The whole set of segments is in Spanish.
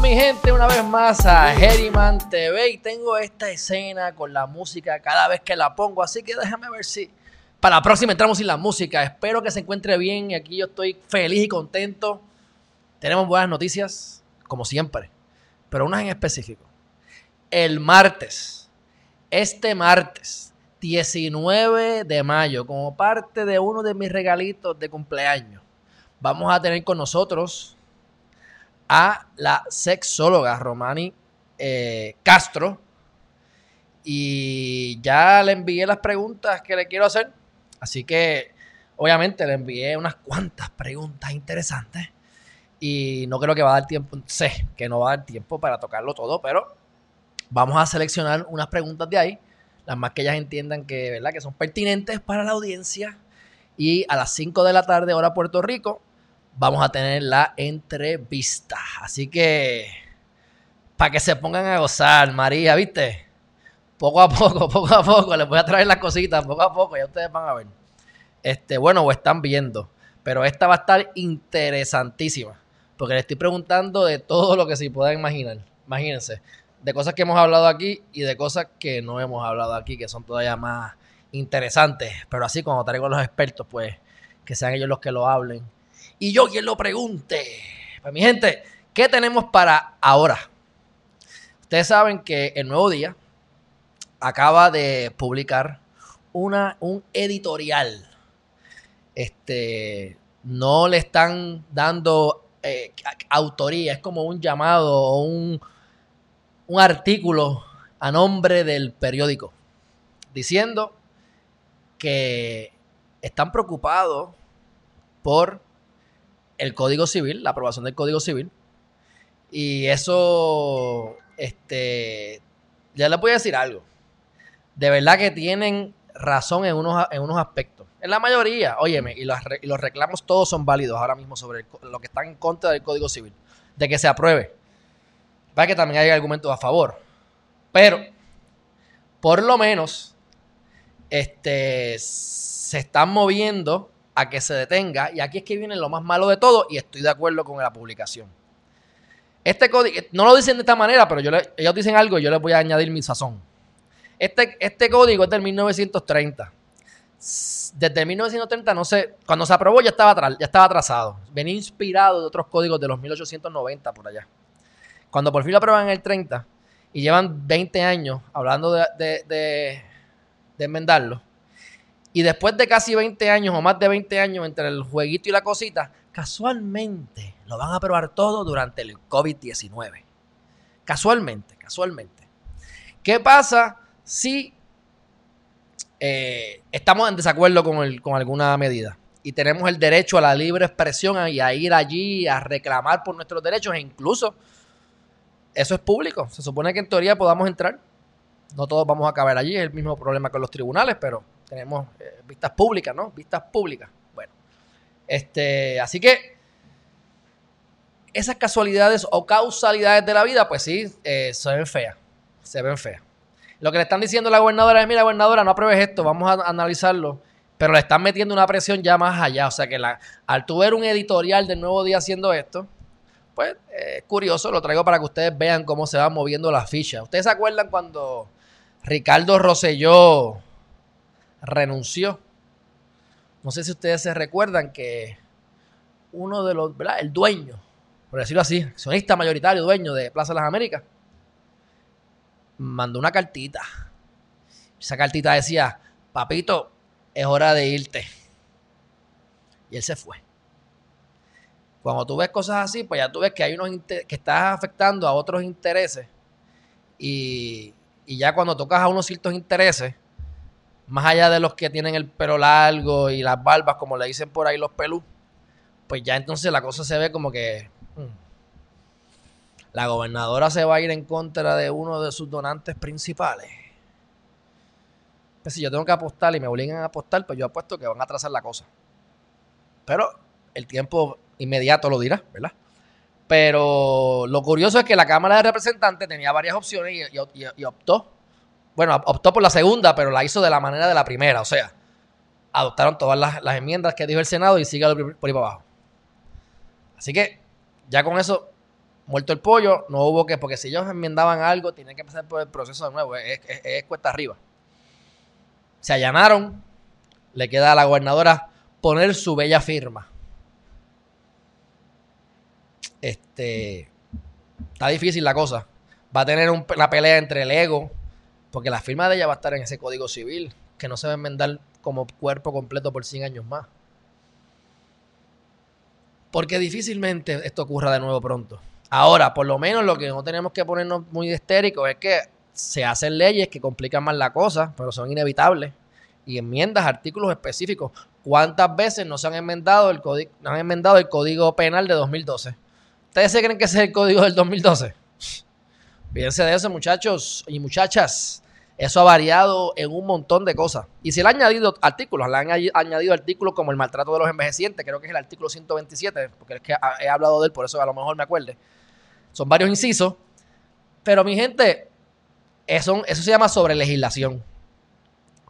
Mi gente una vez más a Herriman TV y tengo esta escena con la música cada vez que la pongo, así que déjame ver si para la próxima entramos sin la música. Espero que se encuentre bien y aquí yo estoy feliz y contento. Tenemos buenas noticias, como siempre, pero unas en específico. El martes, este martes, 19 de mayo, como parte de uno de mis regalitos de cumpleaños, vamos a tener con nosotros a la sexóloga Romani eh, Castro. Y ya le envié las preguntas que le quiero hacer. Así que, obviamente, le envié unas cuantas preguntas interesantes. Y no creo que va a dar tiempo. Sé que no va a dar tiempo para tocarlo todo, pero vamos a seleccionar unas preguntas de ahí. Las más que ellas entiendan que, ¿verdad? que son pertinentes para la audiencia. Y a las 5 de la tarde, hora Puerto Rico, vamos a tener la entrevista. Así que, para que se pongan a gozar, María, ¿viste? Poco a poco, poco a poco, les voy a traer las cositas, poco a poco, ya ustedes van a ver. Este, bueno, o están viendo, pero esta va a estar interesantísima, porque le estoy preguntando de todo lo que se pueda imaginar. Imagínense, de cosas que hemos hablado aquí y de cosas que no hemos hablado aquí, que son todavía más interesantes. Pero así, cuando traigo a los expertos, pues que sean ellos los que lo hablen y yo quien lo pregunte. Pues mi gente, ¿qué tenemos para ahora? Ustedes saben que el Nuevo Día acaba de publicar una, un editorial. Este, no le están dando eh, autoría, es como un llamado o un, un artículo a nombre del periódico, diciendo que están preocupados por el Código Civil, la aprobación del Código Civil. Y eso, este, ya les voy a decir algo. De verdad que tienen razón en unos, en unos aspectos. En la mayoría, óyeme, y los, y los reclamos todos son válidos ahora mismo sobre lo que están en contra del Código Civil, de que se apruebe. Va que también hay argumentos a favor. Pero, por lo menos, este, se están moviendo a que se detenga. Y aquí es que viene lo más malo de todo y estoy de acuerdo con la publicación. Este código, no lo dicen de esta manera, pero ellos dicen algo y yo les voy a añadir mi sazón. Este, este código es del 1930. Desde 1930, no sé, cuando se aprobó ya estaba, ya estaba atrasado. Venía inspirado de otros códigos de los 1890 por allá. Cuando por fin lo aprueban en el 30 y llevan 20 años hablando de, de, de enmendarlo, y después de casi 20 años o más de 20 años entre el jueguito y la cosita, casualmente lo van a probar todo durante el COVID-19. Casualmente, casualmente. ¿Qué pasa si eh, estamos en desacuerdo con, el, con alguna medida? Y tenemos el derecho a la libre expresión y a ir allí a reclamar por nuestros derechos e incluso eso es público. Se supone que en teoría podamos entrar. No todos vamos a caber allí, es el mismo problema con los tribunales, pero tenemos eh, vistas públicas, ¿no? Vistas públicas. Bueno, este, así que esas casualidades o causalidades de la vida, pues sí, eh, se ven feas, se ven feas. Lo que le están diciendo a la gobernadora es, mira, gobernadora, no apruebes esto, vamos a analizarlo. Pero le están metiendo una presión ya más allá. O sea que la, al tu ver un editorial del Nuevo Día haciendo esto, pues es curioso, lo traigo para que ustedes vean cómo se va moviendo la ficha. ¿Ustedes se acuerdan cuando Ricardo Rosselló renunció. No sé si ustedes se recuerdan que uno de los, ¿verdad? El dueño, por decirlo así, accionista mayoritario, dueño de Plaza de las Américas, mandó una cartita. Esa cartita decía, papito, es hora de irte. Y él se fue. Cuando tú ves cosas así, pues ya tú ves que hay unos que estás afectando a otros intereses. Y, y ya cuando tocas a unos ciertos intereses, más allá de los que tienen el pelo largo y las barbas, como le dicen por ahí los pelú, pues ya entonces la cosa se ve como que... Hmm. la gobernadora se va a ir en contra de uno de sus donantes principales. Pues si yo tengo que apostar y me obligan a apostar, pues yo apuesto que van a trazar la cosa. Pero el tiempo inmediato lo dirá, ¿verdad? Pero lo curioso es que la Cámara de Representantes tenía varias opciones y, optó, bueno, optó por la segunda, pero la hizo de la manera de la primera. O sea, adoptaron todas las, enmiendas que dijo el Senado y sigue por ahí para abajo. Así que ya con eso, muerto el pollo, no hubo que, porque si ellos enmendaban algo, tienen que pasar por el proceso de nuevo, es, es cuesta arriba. Se allanaron, le queda a la gobernadora poner su bella firma. Este. Está difícil la cosa. Va a tener una pelea entre el ego, porque la firma de ella va a estar en ese código civil, que no se va a enmendar como cuerpo completo por 100 años más. Porque difícilmente esto ocurra de nuevo pronto. Ahora, por lo menos lo que no tenemos que ponernos muy histéricos es que se hacen leyes que complican más la cosa, pero son inevitables. Y enmiendas, artículos específicos. ¿Cuántas veces no se han enmendado el, código, han enmendado el Código Penal de 2012? ¿Ustedes se creen que ese es el código del 2012? Fíjense de eso, muchachos y muchachas. Eso ha variado en un montón de cosas. Y se le han añadido artículos, le han añadido artículos como el maltrato de los envejecientes, creo que es el artículo 127, porque es que he hablado de él, por eso a lo mejor me acuerde. Son varios incisos. Pero mi gente, eso, eso se llama sobre legislación.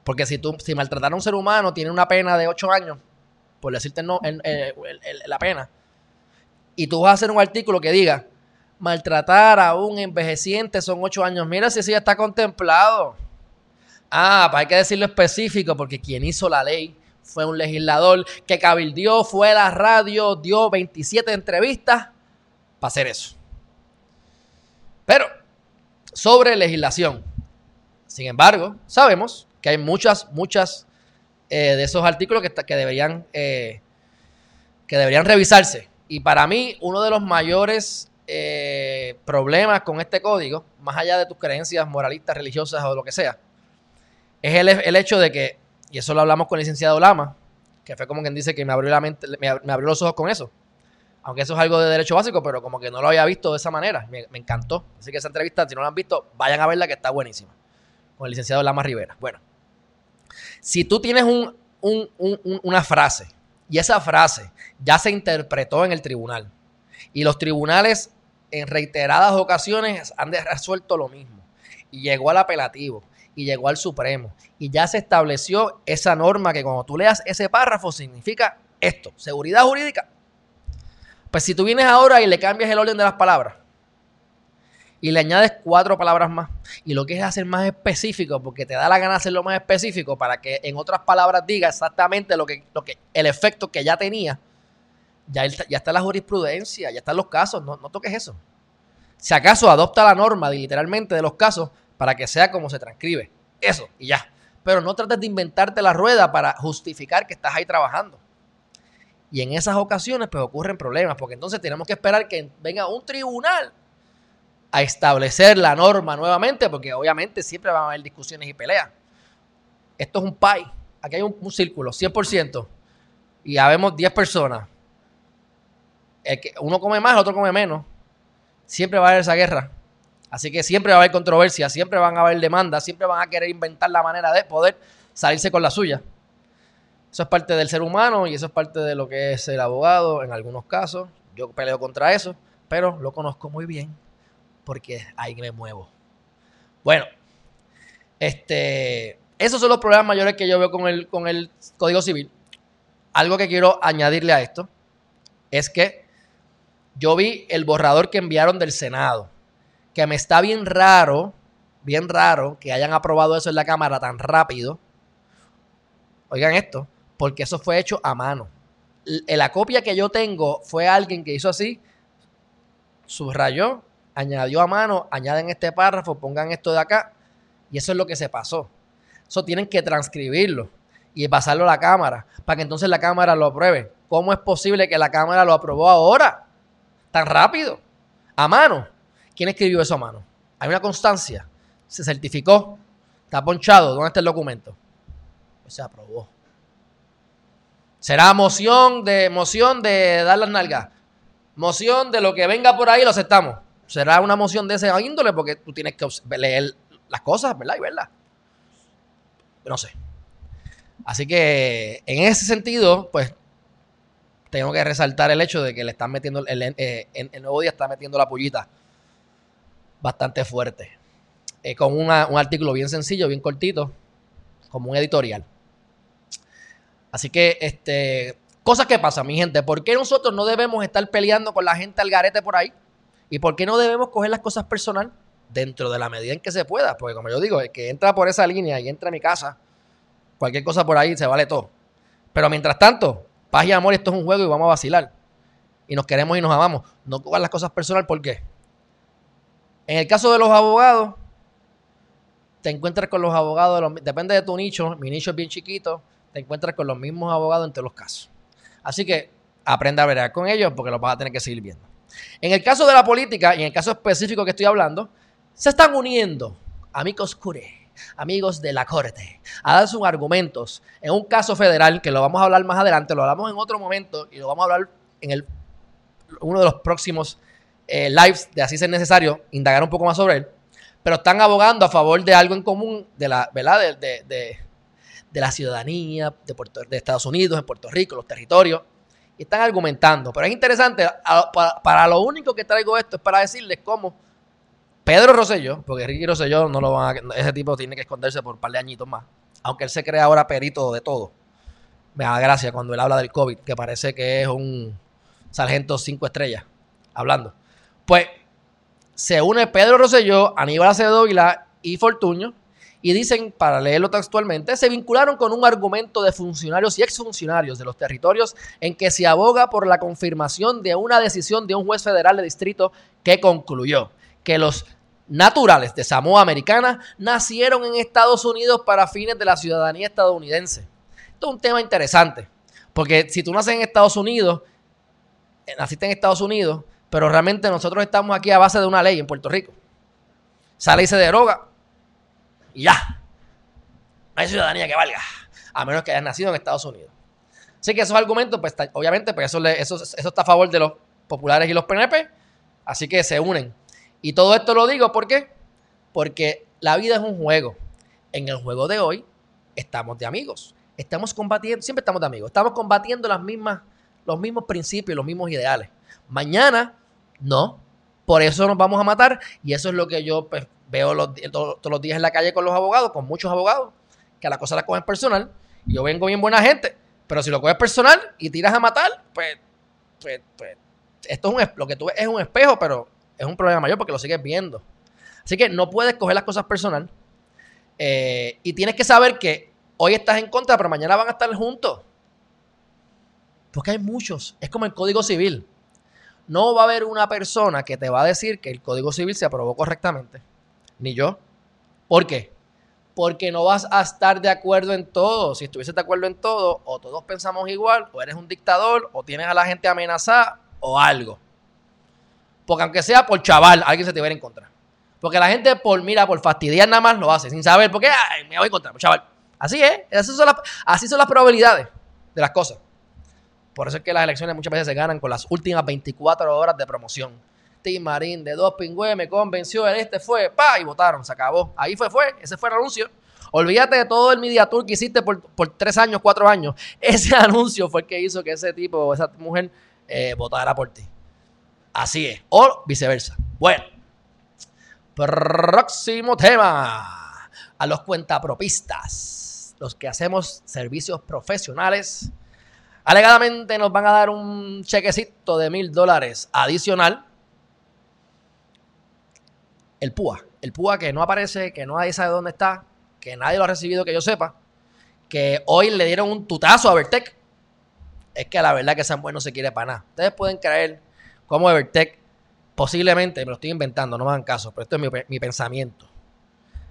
Porque si tú, si maltratar a un ser humano tiene una pena de 8 años, por decirte no, la pena, y tú vas a hacer un artículo que diga, maltratar a un envejeciente son 8 años, mira si eso ya está contemplado. Ah, pues hay que decirlo específico, porque quien hizo la ley fue un legislador que cabildió, fue a la radio, dio 27 entrevistas para hacer eso. Pero, sobre legislación. Sin embargo, sabemos que hay muchas, muchas eh, de esos artículos que, que deberían, eh, que deberían revisarse. Y para mí, uno de los mayores eh, problemas con este código, más allá de tus creencias moralistas, religiosas o lo que sea, es el, hecho de que, y eso lo hablamos con el licenciado Lama, que fue como quien dice que me abrió la mente, me, abrió los ojos con eso. Aunque eso es algo de derecho básico, pero como que no lo había visto de esa manera. Me, encantó. Así que esa entrevista, si no la han visto, vayan a verla que está buenísima. Con el licenciado Lama Rivera. Bueno, si tú tienes una frase y esa frase ya se interpretó en el tribunal y los tribunales en reiteradas ocasiones han resuelto lo mismo y llegó al apelativo y llegó al Supremo y ya se estableció esa norma que cuando tú leas ese párrafo significa esto, seguridad jurídica. Pues si tú vienes ahora y le cambias el orden de las palabras y le añades cuatro palabras más y lo quieres hacer más específico porque te da la gana hacerlo más específico para que en otras palabras diga exactamente lo que, lo que el efecto que ya tenía, ya, ya está la jurisprudencia, ya están los casos, no, no toques eso. Si acaso adopta la norma literalmente de los casos para que sea como se transcribe. Eso, y ya. Pero no trates de inventarte la rueda para justificar que estás ahí trabajando. Y en esas ocasiones pues ocurren problemas, porque entonces tenemos que esperar que venga un tribunal a establecer la norma nuevamente, porque obviamente siempre van a haber discusiones y peleas. Esto es un pie. Aquí hay un, círculo, 100%. Y habemos 10 personas. Que uno come más, el otro come menos. Siempre va a haber esa guerra. Así que siempre va a haber controversia, siempre van a haber demandas, siempre van a querer inventar la manera de poder salirse con la suya. Eso es parte del ser humano y eso es parte de lo que es el abogado en algunos casos. Yo peleo contra eso, pero lo conozco muy bien porque ahí me muevo. Bueno, este, esos son los problemas mayores que yo veo con el, con el Código Civil. Algo que quiero añadirle a esto es que yo vi el borrador que enviaron del Senado, que me está bien raro, bien raro que hayan aprobado eso en la Cámara tan rápido. Oigan esto, porque eso fue hecho a mano. La copia que yo tengo fue alguien que hizo así, subrayó añadió a mano, añaden este párrafo, pongan esto de acá, y eso es lo que se pasó. Eso tienen que transcribirlo y pasarlo a la cámara, para que entonces la cámara lo apruebe. ¿Cómo es posible que la cámara lo aprobó ahora? Tan rápido. A mano. ¿Quién escribió eso a mano? Hay una constancia. Se certificó. Está ponchado. ¿Dónde está el documento? Se aprobó. Será moción de moción de dar las nalgas. Moción de lo que venga por ahí lo aceptamos. será una moción de ese índole porque tú tienes que leer las cosas, ¿verdad? Y verlas. No sé. Así que en ese sentido, pues tengo que resaltar el hecho de que le están metiendo, el, eh, el nuevo día está metiendo la pullita bastante fuerte. Eh, con un artículo bien sencillo, bien cortito, como un editorial. Así que, este, cosas que pasan, mi gente. ¿Por qué nosotros no debemos estar peleando con la gente al garete por ahí? ¿Y por qué no debemos coger las cosas personal dentro de la medida en que se pueda? Porque como yo digo, el que entra por esa línea y entra a mi casa, cualquier cosa por ahí se vale todo. Pero mientras tanto, paz y amor, esto es un juego y vamos a vacilar. Y nos queremos y nos amamos. No cojan las cosas personal, ¿por qué? En el caso de los abogados, te encuentras con los abogados, depende de tu nicho, mi nicho es bien chiquito, te encuentras con los mismos abogados entre los casos. Así que aprende a ver con ellos porque los vas a tener que seguir viendo. En el caso de la política y en el caso específico que estoy hablando, se están uniendo amigos cure, amigos de la corte, a dar sus argumentos en un caso federal que lo vamos a hablar más adelante, lo hablamos en otro momento y lo vamos a hablar en el, uno de los próximos eh, lives de así ser necesario, indagar un poco más sobre él, pero están abogando a favor de algo en común de la, ¿verdad? de, de la ciudadanía de, Puerto, de Estados Unidos, en Puerto Rico, los territorios, y están argumentando. Pero es interesante, para, lo único que traigo esto es para decirles cómo Pedro Rosselló, porque Ricky Rosselló no lo van a, ese tipo tiene que esconderse por un par de añitos más, aunque él se cree ahora perito de todo. Me da gracia cuando él habla del COVID, que parece que es un sargento cinco estrellas hablando. Pues se une Pedro Rosselló, Aníbal Acevedo y Fortuño y dicen, para leerlo textualmente, se vincularon con un argumento de funcionarios y exfuncionarios de los territorios en que se aboga por la confirmación de una decisión de un juez federal de distrito que concluyó que los naturales de Samoa Americana nacieron en Estados Unidos para fines de la ciudadanía estadounidense. Esto es un tema interesante, porque si tú naces en Estados Unidos, eh, naciste en Estados Unidos, pero realmente nosotros estamos aquí a base de una ley en Puerto Rico. Esa ley se deroga y ya. No hay ciudadanía que valga, a menos que hayas nacido en Estados Unidos. Así que esos argumentos, pues obviamente, pues eso, eso está a favor de los populares y los PNP, así que se unen. Y todo esto lo digo ¿por qué? Porque la vida es un juego. En el juego de hoy estamos de amigos. Estamos combatiendo, siempre estamos de amigos. Estamos combatiendo las mismas, los mismos principios, los mismos ideales. Mañana, no. Por eso nos vamos a matar. Y eso es lo que yo pues, veo todos, los días en la calle con los abogados, con muchos abogados, que a la cosa la cogen personal. Yo vengo bien buena gente, pero si lo coges personal y tiras a matar, pues, pues, pues esto es un, lo que tú ves es un espejo, pero es un problema mayor porque lo sigues viendo. Así que no puedes coger las cosas personal. Eh, y tienes que saber que hoy estás en contra, pero mañana van a estar juntos. Porque hay muchos. Es como el Código Civil. No va a haber una persona que te va a decir que el Código Civil se aprobó correctamente ni yo. ¿Por qué? Porque no vas a estar de acuerdo en todo. Si estuvieses de acuerdo en todo, o todos pensamos igual, o eres un dictador, o tienes a la gente amenazada, o algo. Porque aunque sea por chaval, alguien se te va a ir en contra. Porque la gente, por mira, por fastidiar nada más, lo hace, sin saber por qué, me voy a encontrar, chaval. Así es, así son, las, así son las probabilidades de las cosas. Por eso es que las elecciones muchas veces se ganan con las últimas 24 horas de promoción Tim Marín de dos pingües me convenció, este fue, pa, y votaron, se acabó. Ahí fue, fue, ese fue el anuncio. Olvídate de todo el media tour que hiciste por, tres años, cuatro años. Ese anuncio fue el que hizo que ese tipo o esa mujer eh, votara por ti. Así es. O viceversa. Bueno. Próximo tema. A los cuentapropistas. Los que hacemos servicios profesionales. Alegadamente nos van a dar un chequecito de mil dólares adicional el PUA. El PUA que no aparece, que nadie sabe dónde está, que nadie lo ha recibido que yo sepa, que hoy le dieron un tutazo a Evertech. Es que la verdad que San Bueno no se quiere para nada. Ustedes pueden creer cómo Evertech posiblemente, me lo estoy inventando, no me hagan caso, pero esto es mi, pensamiento.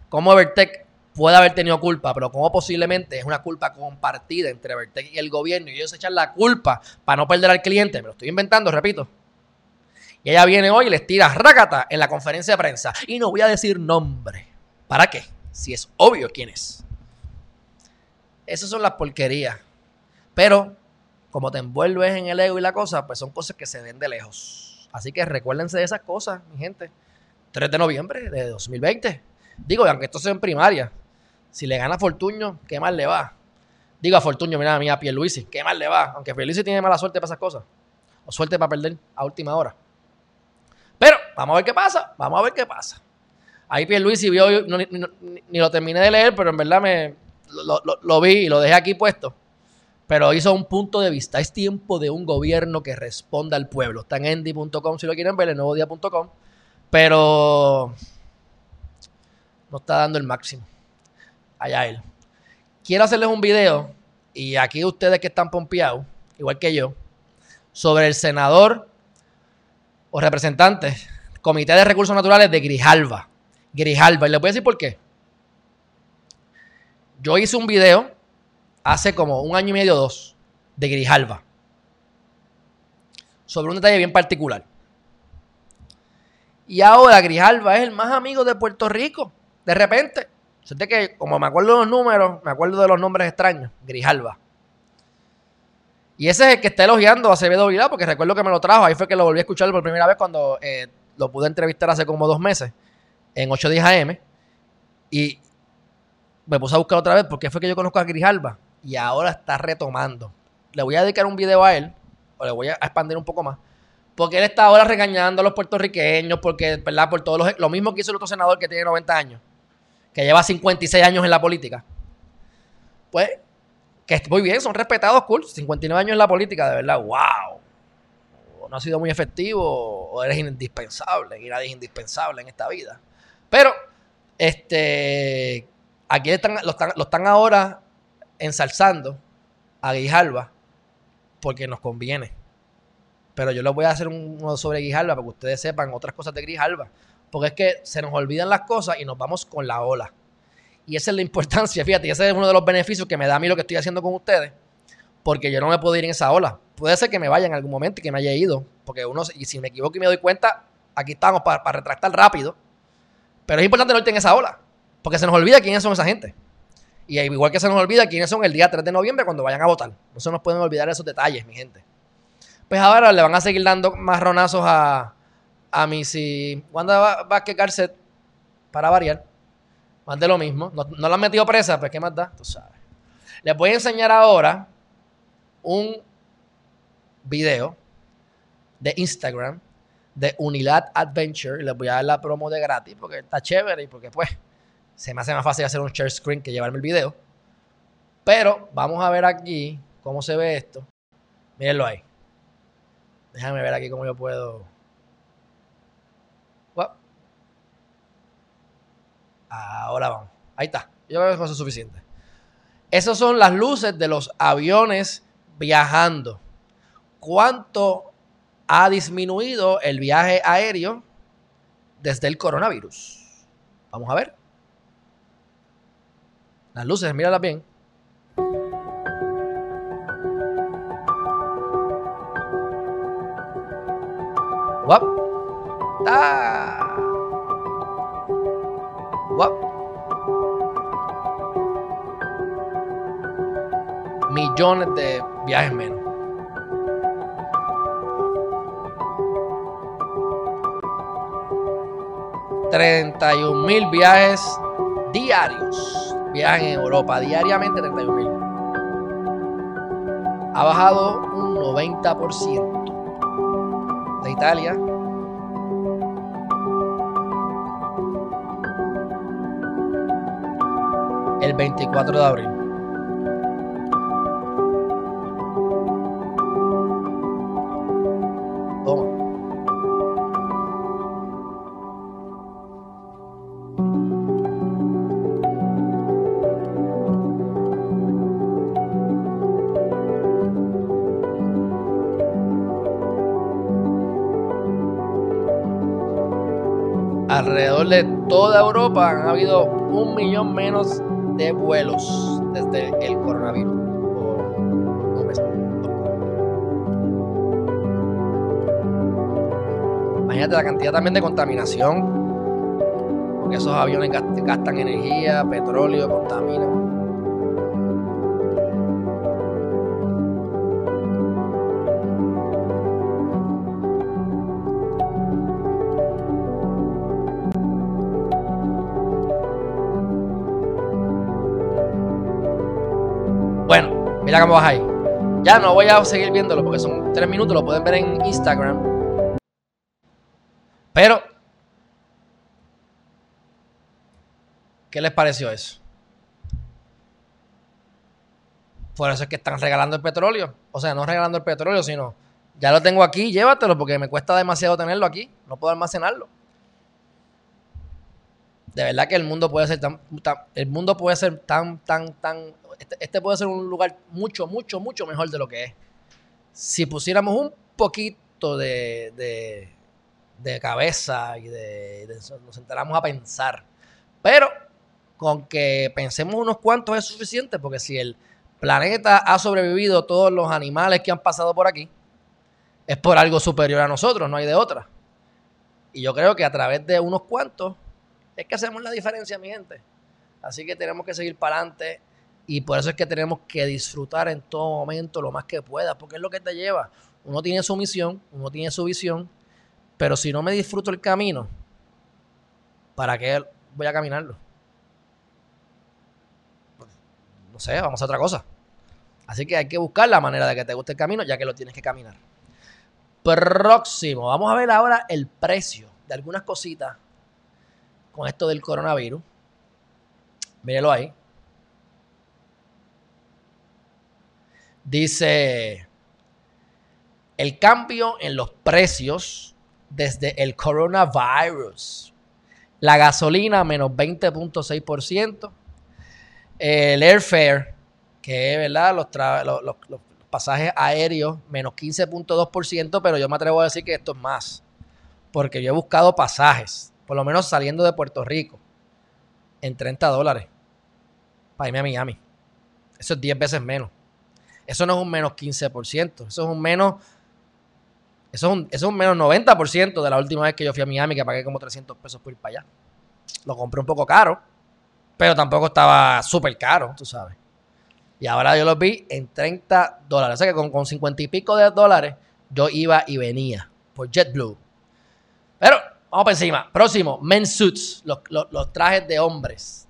Cómo Evertech puede haber tenido culpa, pero cómo posiblemente es una culpa compartida entre Evertech y el gobierno y ellos echan la culpa para no perder al cliente. Me lo estoy inventando, repito. Y ella viene hoy y les tira rácata en la conferencia de prensa. Y no voy a decir nombre. ¿Para qué? Si es obvio quién es. Esas son las porquerías. Pero, como te envuelves en el ego y la cosa, pues son cosas que se ven de lejos. Así que recuérdense de esas cosas, mi gente. 3 de noviembre de 2020. Digo, aunque esto sea en primaria, si le gana Fortuño, ¿qué mal le va? Digo a Fortuño, mira a mí, a Pierluisi, ¿qué mal le va? Aunque Pierluisi tiene mala suerte para esas cosas. O suerte para perder a última hora. Pero, vamos a ver qué pasa. Vamos a ver qué pasa. Ahí Pierluisi vio, ni, lo terminé de leer, pero en verdad me lo, vi y lo dejé aquí puesto. Pero hizo un punto de vista. Es tiempo de un gobierno que responda al pueblo. Está en endy.com si lo quieren ver, en nuevodía.com. Pero no está dando el máximo. Allá él. Quiero hacerles un video, y aquí ustedes que están pompeados, igual que yo, sobre el senador o representante, Comité de Recursos Naturales de Grijalva. Grijalva. Y les voy a decir por qué. Yo hice un video hace como un año y medio o dos de Grijalva. Sobre un detalle bien particular. Y ahora Grijalva es el más amigo de Puerto Rico. De repente. Siente que, como me acuerdo de los números, me acuerdo de los nombres extraños. Grijalva. Y ese es el que está elogiando a Acevedo porque recuerdo que me lo trajo. Ahí fue que lo volví a escuchar por primera vez cuando eh, lo pude entrevistar hace como dos meses, en 8 días AM. Y me puse a buscar otra vez porque fue que yo conozco a Grijalva. Y ahora está retomando. Le voy a dedicar un video a él, o le voy a expandir un poco más. Porque él está ahora regañando a los puertorriqueños, porque, ¿verdad? Por todo lo mismo que hizo el otro senador que tiene 90 años que lleva 56 años en la política, pues, que muy bien, son respetados, cool, 59 años en la política, de verdad, wow. No ha sido muy efectivo, o eres indispensable, y nadie es indispensable en esta vida. Pero, este, aquí están, lo, están, ahora ensalzando a Guijalba porque nos conviene. Pero yo les voy a hacer uno sobre Guijalba para que ustedes sepan otras cosas de Grijalba. Porque es que se nos olvidan las cosas y nos vamos con la ola. Y esa es la importancia, fíjate, y ese es uno de los beneficios que me da a mí lo que estoy haciendo con ustedes, porque yo no me puedo ir en esa ola. Puede ser que me vaya en algún momento y que me haya ido, porque uno, y si me equivoco y me doy cuenta, aquí estamos para, retractar rápido. Pero es importante no irte en esa ola, porque se nos olvida quiénes son esa gente. Y igual que se nos olvida quiénes son el día 3 de noviembre cuando vayan a votar. No se nos pueden olvidar esos detalles, mi gente. Pues ahora le van a seguir dando más ronazos a, a si Wanda a quejarse para variar, más de lo mismo. No, la han metido presa, pues ¿qué más da? Tú sabes. Les voy a enseñar ahora un video de Instagram de Unidad Adventure. Les voy a dar la promo de gratis porque está chévere y porque pues se me hace más fácil hacer un share screen que llevarme el video. Pero vamos a ver aquí cómo se ve esto. Mírenlo ahí. Déjame ver aquí cómo yo puedo Ahora vamos. Ahí está. Yo creo que eso es suficiente. Esas son las luces de los aviones viajando. ¿Cuánto ha disminuido el viaje aéreo desde el coronavirus? Vamos a ver. Las luces, míralas bien. ¡Wap! ¡Ah! Millones de viajes menos. ...31 mil viajes diarios. Viajan en Europa diariamente 31 mil. Ha bajado un 90%. De Italia el 24 de abril. Toda Europa han habido un millón menos de vuelos desde el coronavirus. Imagínate la cantidad también de contaminación. Porque esos aviones gastan energía, petróleo, contaminan. Mira cómo vas ahí. Ya no voy a seguir viéndolo porque son tres minutos, lo pueden ver en Instagram. Pero, ¿qué les pareció eso? Por eso es que están regalando el petróleo. O sea, no regalando el petróleo, sino ya lo tengo aquí, llévatelo porque me cuesta demasiado tenerlo aquí. No puedo almacenarlo. De verdad que el mundo puede ser tan, el mundo puede ser tan, tan, tan. Este, este, puede ser un lugar mucho, mucho, mucho mejor de lo que es. Si pusiéramos un poquito de, de, cabeza y de, nos enteramos a pensar. Pero con que pensemos unos cuantos es suficiente, porque si el planeta ha sobrevivido todos los animales que han pasado por aquí, es por algo superior a nosotros, no hay de otra. Y yo creo que a través de unos cuantos es que hacemos la diferencia, mi gente. Así que tenemos que seguir para adelante y por eso es que tenemos que disfrutar en todo momento lo más que pueda, porque es lo que te lleva. Uno tiene su misión, uno tiene su visión, pero si no me disfruto el camino, ¿para qué voy a caminarlo? No sé, vamos a otra cosa. Así que hay que buscar la manera de que te guste el camino, ya que lo tienes que caminar. Próximo, vamos a ver ahora el precio de algunas cositas con esto del coronavirus. Mírelo ahí. Dice, el cambio en los precios desde el coronavirus. La gasolina menos 20.6%. El airfare, que es verdad, los, pasajes aéreos menos 15.2%, pero yo me atrevo a decir que esto es más. Porque yo he buscado pasajes por lo menos saliendo de Puerto Rico, en 30 dólares para irme a Miami. Eso es 10 veces menos. Eso no es un menos 15%, eso es un menos eso es un, eso es un menos 90% de la última vez que yo fui a Miami, que pagué como 300 pesos por ir para allá. Lo compré un poco caro, pero tampoco estaba súper caro, tú sabes. Y ahora yo lo vi en 30 dólares. O sea que con, con 50 y pico de dólares yo iba y venía por JetBlue. Pero Vamos para encima. Próximo, men's suits, los, trajes de hombres.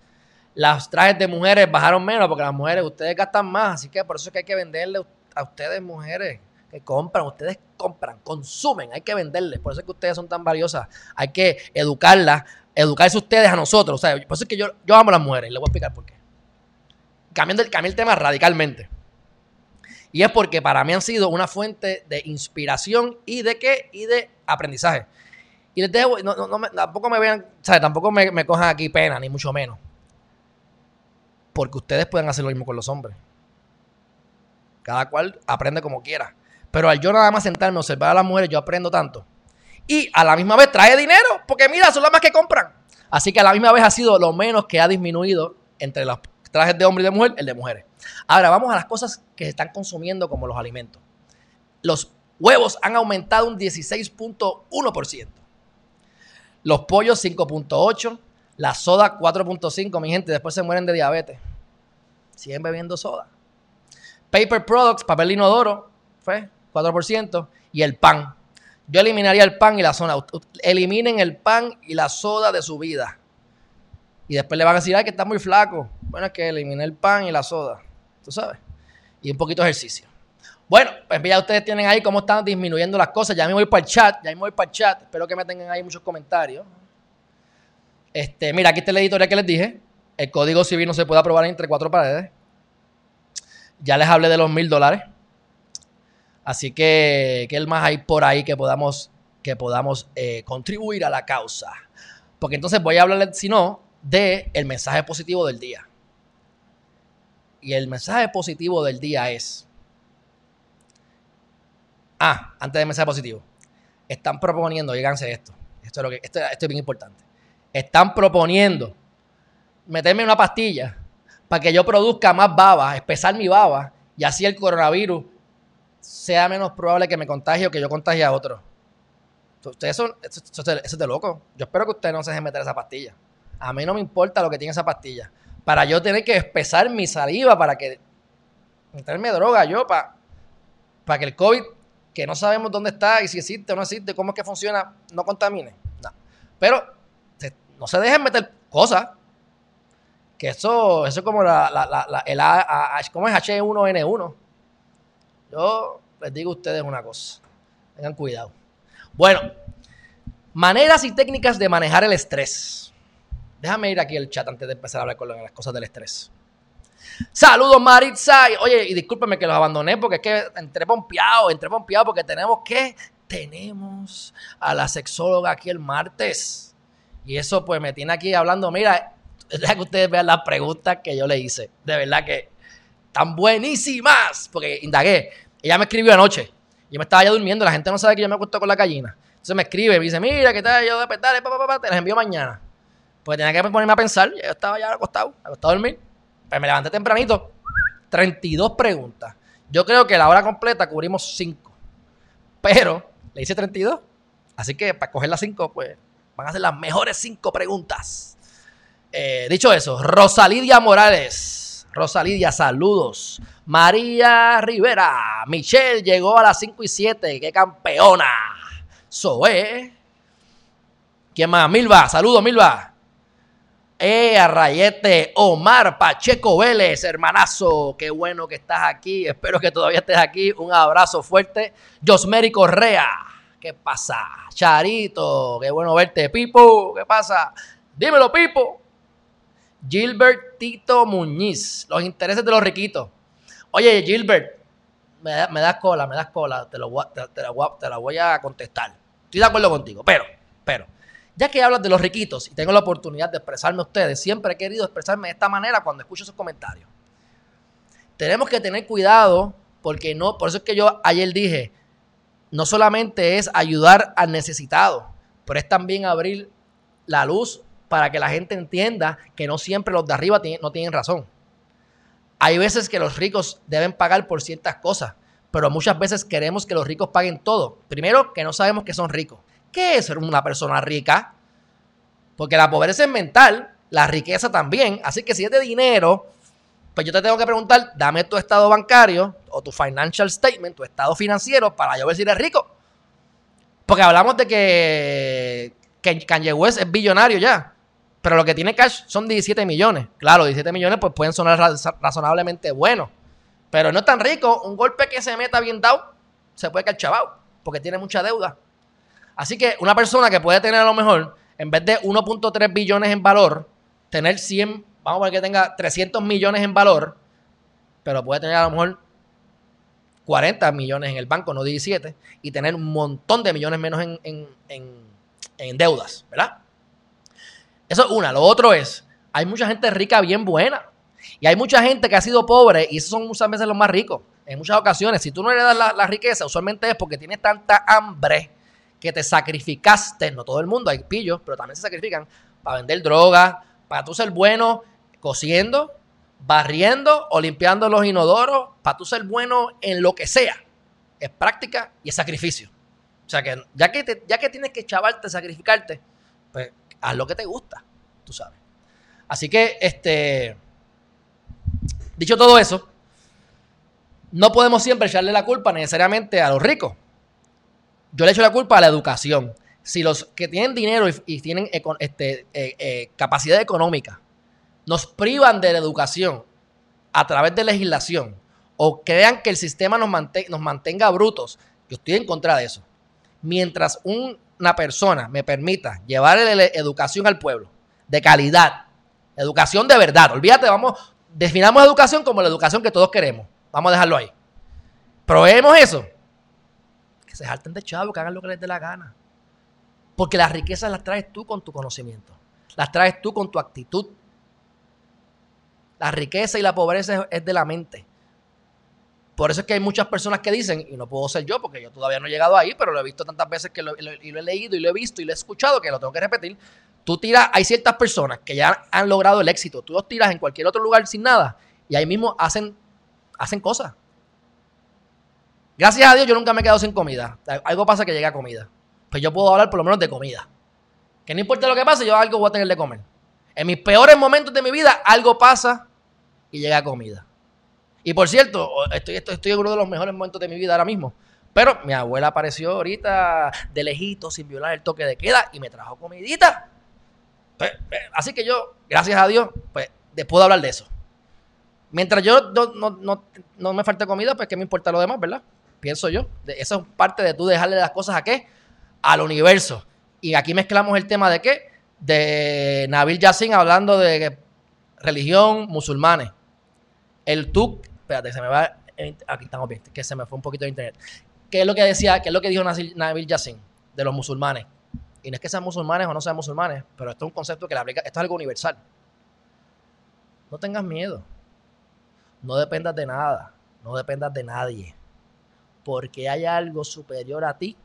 Los trajes de mujeres bajaron menos porque las mujeres, ustedes gastan más, así que por eso es que hay que venderle a ustedes, mujeres, que compran, ustedes compran, consumen, hay que venderles, por eso es que ustedes son tan valiosas, hay que educarlas, educarse ustedes a nosotros, o sea, por eso es que yo, yo amo a las mujeres, les voy a explicar por qué. Cambiando el, el tema radicalmente. Y es porque para mí han sido una fuente de inspiración y de qué? Y de aprendizaje. Y les dejo, no, no, tampoco me vean, ¿sabes? Tampoco me, me cojan aquí pena, ni mucho menos. Porque ustedes pueden hacer lo mismo con los hombres. Cada cual aprende como quiera. Pero al yo nada más sentarme a observar a las mujeres, yo aprendo tanto. Y a la misma vez trae dinero, porque mira, son las más que compran. Así que a la misma vez ha sido lo menos que ha disminuido entre los trajes de hombre y de mujer, el de mujeres. Ahora vamos a las cosas que se están consumiendo como los alimentos. Los huevos han aumentado un 16.1%. Los pollos 5.8, la soda 4.5, mi gente, después se mueren de diabetes. Siguen bebiendo soda. Paper products, papel inodoro, fue 4%, y el pan. Yo eliminaría el pan y la soda. Eliminen el pan y la soda de su vida. Y después le van a decir, ay, que está muy flaco. Bueno, es que elimine el pan y la soda. Tú sabes. Y un poquito de ejercicio. Bueno, pues ya ustedes tienen ahí cómo están disminuyendo las cosas. Ya me voy para el chat, ya me voy para el chat. Espero que me tengan ahí muchos comentarios. Este, mira, aquí está la editorial que les dije. El código civil no se puede aprobar entre cuatro paredes. Ya les hablé de los mil dólares. Así que, ¿qué más hay por ahí que podamos, que podamos eh, contribuir a la causa? Porque entonces voy a hablarles, si no, de el mensaje positivo del día. Y el mensaje positivo del día es Ah, antes de mensaje positivo. Están proponiendo, díganse esto. Esto es, lo que, esto, es bien importante. Están proponiendo meterme una pastilla para que yo produzca más baba, espesar mi baba y así el coronavirus sea menos probable que me contagie o que yo contagie a otro. Ustedes son, eso, es de loco. Yo espero que ustedes no se dejen meter esa pastilla. A mí no me importa lo que tiene esa pastilla. Para yo tener que espesar mi saliva para que meterme droga yo para, para que el COVID que no sabemos dónde está y si existe o no existe, cómo es que funciona, no contamine. Pero no se dejen meter cosas Que eso, eso es como la, el A, ¿cómo es H1N1? Yo les digo a ustedes una cosa. Tengan cuidado. Bueno, maneras y técnicas de manejar el estrés. Déjame ir aquí al chat antes de empezar a hablar con las cosas del estrés. Saludos, Maritza. Oye, y discúlpeme que los abandoné porque es que entré pompeado, entré pompeado porque tenemos que, tenemos a la sexóloga aquí el martes. Y eso pues me tiene aquí hablando, mira, deja que ustedes vean las preguntas que yo le hice. De verdad que están buenísimas. Porque indagué. Ella me escribió anoche. Yo me estaba ya durmiendo. La gente no sabe que yo me acuesto con la gallina. Entonces me escribe, me dice, mira, ¿qué tal? Yo de petar, te las envío mañana. Pues tenía que ponerme a pensar. Yo estaba ya acostado, acostado a dormir. Pues me levanté tempranito. 32 preguntas. Yo creo que la hora completa cubrimos 5. Pero le hice 32. Así que para coger las 5, pues van a ser las mejores 5 preguntas. Eh, dicho eso, Rosalidia Morales. Rosalidia, saludos. María Rivera. Michelle llegó a las 5 y 7. ¡Qué campeona! Zoe. ¿Quién más? Milva. Saludos, Milva. Eh, Rayete, Omar Pacheco Vélez, hermanazo, qué bueno que estás aquí, espero que todavía estés aquí, un abrazo fuerte. Josmery Correa, ¿qué pasa? Charito, qué bueno verte. Pipo, ¿qué pasa? Dímelo, Pipo. Gilbert Tito Muñiz, los intereses de los riquitos. Oye, Gilbert, me, das cola, me das cola, te, lo, te la voy a contestar. Estoy de acuerdo contigo, pero, pero ya que hablas de los riquitos y tengo la oportunidad de expresarme a ustedes, siempre he querido expresarme de esta manera cuando escucho esos comentarios. Tenemos que tener cuidado porque no, por eso es que yo ayer dije, no solamente es ayudar al necesitado, pero es también abrir la luz para que la gente entienda que no siempre los de arriba no tienen razón. Hay veces que los ricos deben pagar por ciertas cosas, pero muchas veces queremos que los ricos paguen todo. Primero, que no sabemos que son ricos. ¿Qué es ser una persona rica? Porque la pobreza es mental, la riqueza también. Así que si es de dinero, pues yo te tengo que preguntar, dame tu estado bancario o tu financial statement, tu estado financiero, para yo ver si eres rico. Porque hablamos de que, Kanye West es billonario ya. Pero lo que tiene cash son 17 millones. Claro, 17 millones pues pueden sonar razonablemente buenos. Pero no es tan rico. Un golpe que se meta bien dado, se puede caer chavado. Porque tiene mucha deuda. Así que una persona que puede tener a lo mejor, en vez de 1.3 billones en valor, tener 100, vamos a ver que tenga 300 millones en valor, pero puede tener a lo mejor 40 millones en el banco, no 17, y tener un montón de millones menos en, deudas, ¿verdad? Eso es una. Lo otro es, hay mucha gente rica bien buena. Y hay mucha gente que ha sido pobre y esos son muchas veces los más ricos. En muchas ocasiones, si tú no heredas la, la riqueza, usualmente es porque tienes tanta hambre que te sacrificaste, no todo el mundo, hay pillos, pero también se sacrifican para vender droga, para tú ser bueno cosiendo, barriendo o limpiando los inodoros, para tú ser bueno en lo que sea. Es práctica y es sacrificio. O sea que ya que, ya que tienes que chavarte, sacrificarte, pues haz lo que te gusta, tú sabes. Así que, este, dicho todo eso, no podemos siempre echarle la culpa necesariamente a los ricos yo le echo la culpa a la educación. Si los que tienen dinero y, tienen este, eh, eh, capacidad económica nos privan de la educación a través de legislación o crean que el sistema nos, nos mantenga brutos, yo estoy en contra de eso. Mientras una persona me permita llevar educación al pueblo de calidad, educación de verdad, olvídate, vamos, definamos educación como la educación que todos queremos. Vamos a dejarlo ahí. Probemos eso que se salten de chavo, que hagan lo que les dé la gana. Porque las riquezas las traes tú con tu conocimiento. Las traes tú con tu actitud. La riqueza y la pobreza es de la mente. Por eso es que hay muchas personas que dicen, y no puedo ser yo porque yo todavía no he llegado ahí, pero lo he visto tantas veces que lo, y lo he leído y lo he visto y lo he escuchado que lo tengo que repetir. Tú tiras, hay ciertas personas que ya han logrado el éxito, tú los tiras en cualquier otro lugar sin nada y ahí mismo hacen, hacen cosas. Gracias a Dios yo nunca me he quedado sin comida. Algo pasa que llega comida. Pues yo puedo hablar por lo menos de comida. Que no importa lo que pase, yo algo voy a tener de comer. En mis peores momentos de mi vida, algo pasa y llega comida. Y por cierto, estoy, estoy, en uno de los mejores momentos de mi vida ahora mismo. Pero mi abuela apareció ahorita de lejito, sin violar el toque de queda, y me trajo comidita. Pues, pues, así que yo, gracias a Dios, pues de, puedo hablar de eso. Mientras yo no, me falte comida, pues qué me importa lo demás, ¿verdad? Pienso yo. eso es parte de tú dejarle las cosas a qué? Al universo. Y aquí mezclamos el tema de qué? De Nabil Yassin hablando de religión, musulmanes. El tú, espérate, se me va, aquí estamos bien, que se me fue un poquito de internet. ¿Qué es lo que decía, qué es lo que dijo Nabil Yassin de los musulmanes? Y no es que sean musulmanes o no sean musulmanes, pero esto es un concepto que le aplica, esto es algo universal. No tengas miedo. No dependas de nada. No dependas de nadie. Porque hay algo superior a ti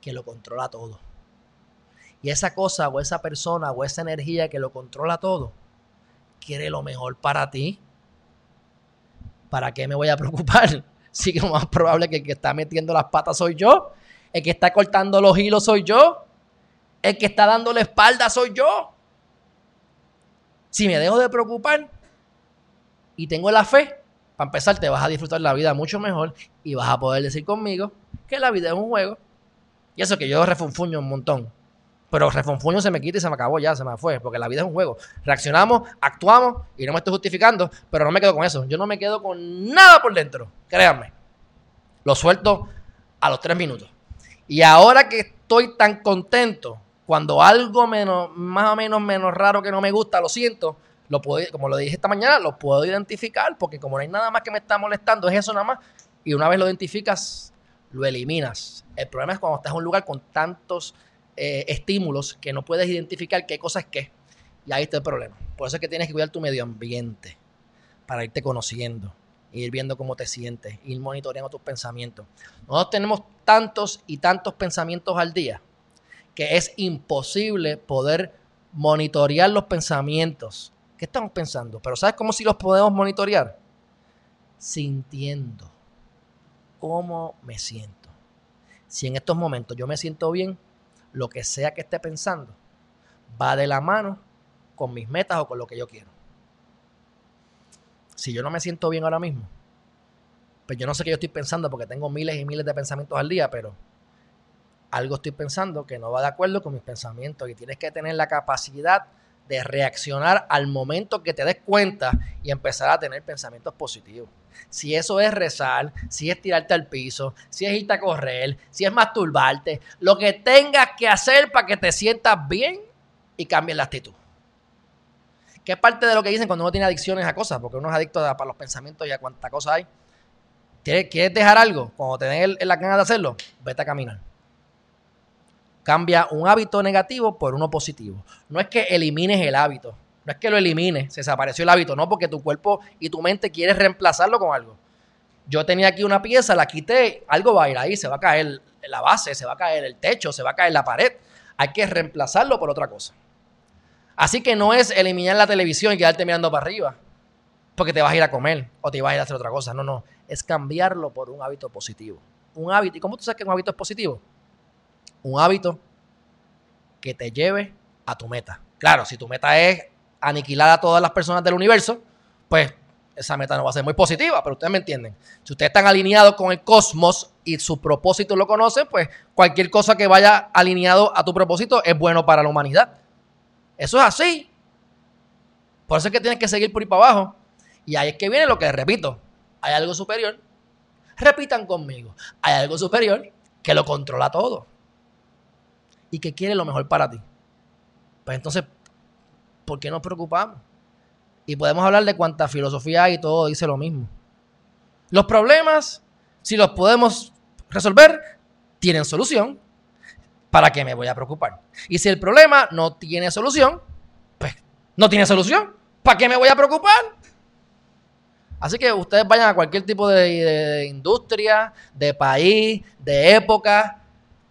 que lo controla todo. Y esa cosa o esa persona o esa energía que lo controla todo quiere lo mejor para ti. ¿Para qué me voy a preocupar? Si que lo más probable que el que está metiendo las patas soy yo. El que está cortando los hilos soy yo. El que está dando la espalda soy yo. Si me dejo de preocupar y tengo la fe, para empezar te vas a disfrutar la vida mucho mejor y vas a poder decir conmigo que la vida es un juego. Y eso que yo refunfuño un montón. Pero refunfuño se me quita y se me acabó ya, se me fue, porque la vida es un juego. Reaccionamos, actuamos y no me estoy justificando, pero no me quedo con eso. Yo no me quedo con nada por dentro, créanme. Lo suelto a los tres minutos. Y ahora que estoy tan contento, cuando algo menos, más o menos menos raro que no me gusta, lo siento, lo puedo, como lo dije esta mañana, lo puedo identificar, porque como no hay nada más que me está molestando, es eso nada más. Y una vez lo identificas, lo eliminas. El problema es cuando estás en un lugar con tantos eh, estímulos que no puedes identificar qué cosa es qué. Y ahí está el problema. Por eso es que tienes que cuidar tu medio ambiente para irte conociendo, ir viendo cómo te sientes, ir monitoreando tus pensamientos. Nosotros tenemos tantos y tantos pensamientos al día que es imposible poder monitorear los pensamientos. ¿Qué estamos pensando? Pero ¿sabes cómo si los podemos monitorear? Sintiendo cómo me siento. Si en estos momentos yo me siento bien, lo que sea que esté pensando va de la mano con mis metas o con lo que yo quiero. Si yo no me siento bien ahora mismo, pues yo no sé qué yo estoy pensando porque tengo miles y miles de pensamientos al día, pero algo estoy pensando que no va de acuerdo con mis pensamientos y tienes que tener la capacidad de reaccionar al momento que te des cuenta y empezar a tener pensamientos positivos. Si eso es rezar, si es tirarte al piso, si es irte a correr, si es masturbarte, lo que tengas que hacer para que te sientas bien y cambies la actitud. Que es parte de lo que dicen cuando uno tiene adicciones a cosas, porque uno es adicto a, para los pensamientos y a cuánta cosa hay. ¿Quieres dejar algo? Cuando tenés la ganas de hacerlo, vete a caminar. Cambia un hábito negativo por uno positivo. No es que elimines el hábito, no es que lo elimines, se desapareció el hábito, no, porque tu cuerpo y tu mente quieres reemplazarlo con algo. Yo tenía aquí una pieza, la quité, algo va a ir ahí, se va a caer la base, se va a caer el techo, se va a caer la pared. Hay que reemplazarlo por otra cosa. Así que no es eliminar la televisión y quedarte mirando para arriba, porque te vas a ir a comer o te vas a ir a hacer otra cosa. No, no, es cambiarlo por un hábito positivo. Un hábito, ¿y cómo tú sabes que un hábito es positivo? Un hábito que te lleve a tu meta. Claro, si tu meta es aniquilar a todas las personas del universo, pues esa meta no va a ser muy positiva, pero ustedes me entienden. Si ustedes están alineados con el cosmos y su propósito lo conocen, pues cualquier cosa que vaya alineado a tu propósito es bueno para la humanidad. Eso es así. Por eso es que tienes que seguir por ahí para abajo. Y ahí es que viene lo que repito. Hay algo superior. Repitan conmigo. Hay algo superior que lo controla todo. Y que quiere lo mejor para ti. Pues entonces ¿por qué nos preocupamos? Y podemos hablar de cuánta filosofía hay y todo dice lo mismo. Los problemas, si los podemos resolver, tienen solución. ¿Para qué me voy a preocupar? Y si el problema no tiene solución, pues no tiene solución. ¿Para qué me voy a preocupar? Así que ustedes vayan a cualquier tipo de, de industria, de país, de época,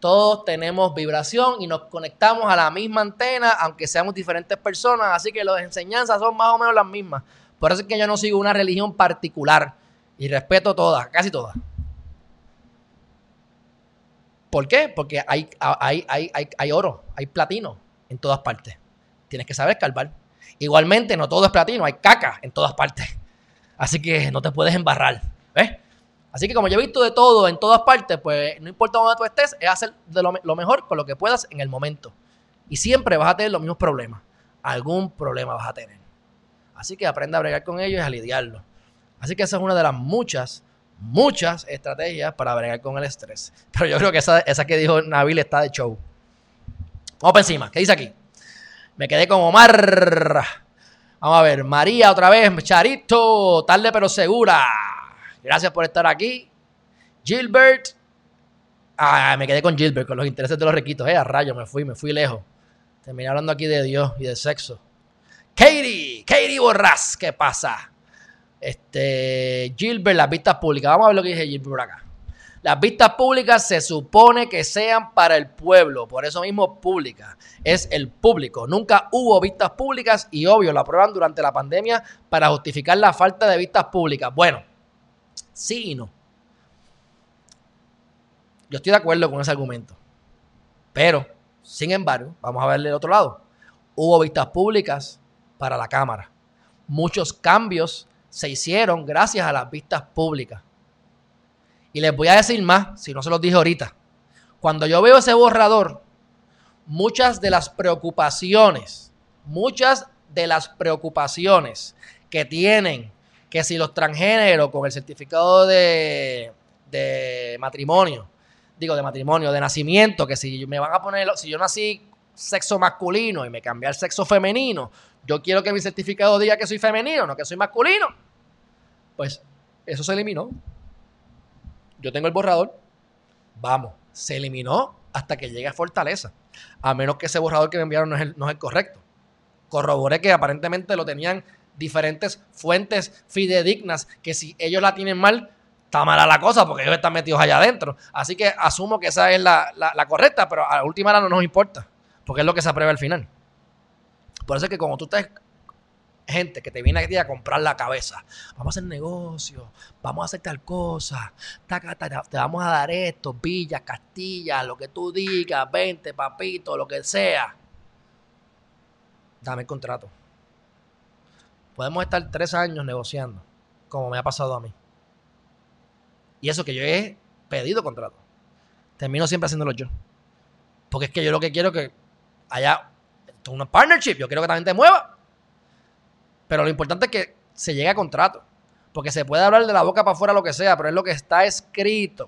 todos tenemos vibración y nos conectamos a la misma antena, aunque seamos diferentes personas, así que las enseñanzas son más o menos las mismas. Por eso es que yo no sigo una religión particular y respeto todas, casi todas. ¿Por qué? Porque hay, hay, hay, hay, oro, hay platino en todas partes. Tienes que saber escarbar. Igualmente, no todo es platino, hay caca en todas partes. Así que no te puedes embarrar. ¿Ves? Así que como yo he visto de todo en todas partes, pues no importa dónde tú estés, es hacer lo, mejor con lo que puedas en el momento. Y siempre vas a tener los mismos problemas. algún problema vas a tener. Así que aprende a bregar con ellos y a lidiarlo. Así que esa es una de las muchas, muchas estrategias para bregar con el estrés. Pero yo creo que esa, esa que dijo Nabil está de show. Vamos para encima. ¿Qué dice aquí? Me quedé con Omar. Vamos a ver. María otra vez. Charito. Tarde pero segura. Gracias por estar aquí. Gilbert. Ah, me quedé con Gilbert, con los intereses de los requitos. Eh, a rayo, me fui, me fui lejos. Terminé hablando aquí de Dios y de sexo. Katie, Katie Borras, ¿qué pasa? Este, Gilbert, las vistas públicas. Vamos a ver lo que dice Gilbert por acá. Las vistas públicas se supone que sean para el pueblo, por eso mismo pública, es el público. Nunca hubo vistas públicas y obvio lo aprueban durante la pandemia para justificar la falta de vistas públicas. Bueno, sí y no. Yo estoy de acuerdo con ese argumento. Pero, sin embargo, vamos a verle el otro lado. Hubo vistas públicas para la Cámara. Muchos cambios se hicieron gracias a las vistas públicas. Y les voy a decir más, si no se los dije ahorita. Cuando yo veo ese borrador, muchas de las preocupaciones, muchas de las preocupaciones que tienen, que si los transgéneros con el certificado de, de matrimonio, digo de matrimonio, de nacimiento, que si me van a poner, si yo nací sexo masculino y me cambié al sexo femenino, yo quiero que mi certificado diga que soy femenino, no que soy masculino. Pues eso se eliminó yo tengo el borrador, vamos, se eliminó hasta que llegue a Fortaleza. A menos que ese borrador que me enviaron no es el, no es el correcto. Corroboré que aparentemente lo tenían diferentes fuentes fidedignas, que si ellos la tienen mal, está mala la cosa porque ellos están metidos allá adentro. Así que asumo que esa es la, la correcta, pero a la última hora no nos importa, porque es lo que se aprueba al final. Por eso es que como tú estás gente que te viene aquí a comprar la cabeza. Vamos a hacer negocio, vamos a hacer tal cosa, te vamos a dar esto, villas, castillas, lo que tú digas, vente, papito, lo que sea. Dame el contrato. Podemos estar tres años negociando, como me ha pasado a mí. Y eso que yo he pedido contrato. Termino siempre haciéndolo yo. Porque es que yo lo que quiero que haya una partnership. Yo quiero que también te mueva. Pero lo importante es que se llegue a contrato. Porque se puede hablar de la boca para afuera lo que sea, pero es lo que está escrito.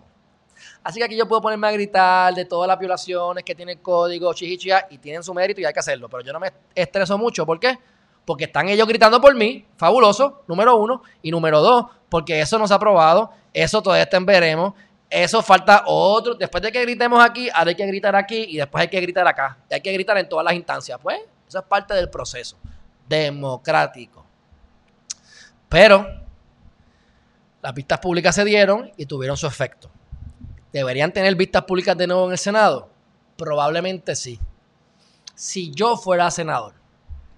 Así que aquí yo puedo ponerme a gritar de todas las violaciones que tiene el código, chichichia, y tienen su mérito y hay que hacerlo. Pero yo no me estreso mucho. ¿Por qué? Porque están ellos gritando por mí, fabuloso, número uno. Y número dos, porque eso no se ha aprobado, eso todavía está en veremos. Eso falta otro. Después de que gritemos aquí, ahora hay que gritar aquí y después hay que gritar acá. Hay que gritar en todas las instancias. Pues, eso es parte del proceso democrático. Pero las vistas públicas se dieron y tuvieron su efecto. ¿Deberían tener vistas públicas de nuevo en el Senado? Probablemente sí. Si yo fuera senador,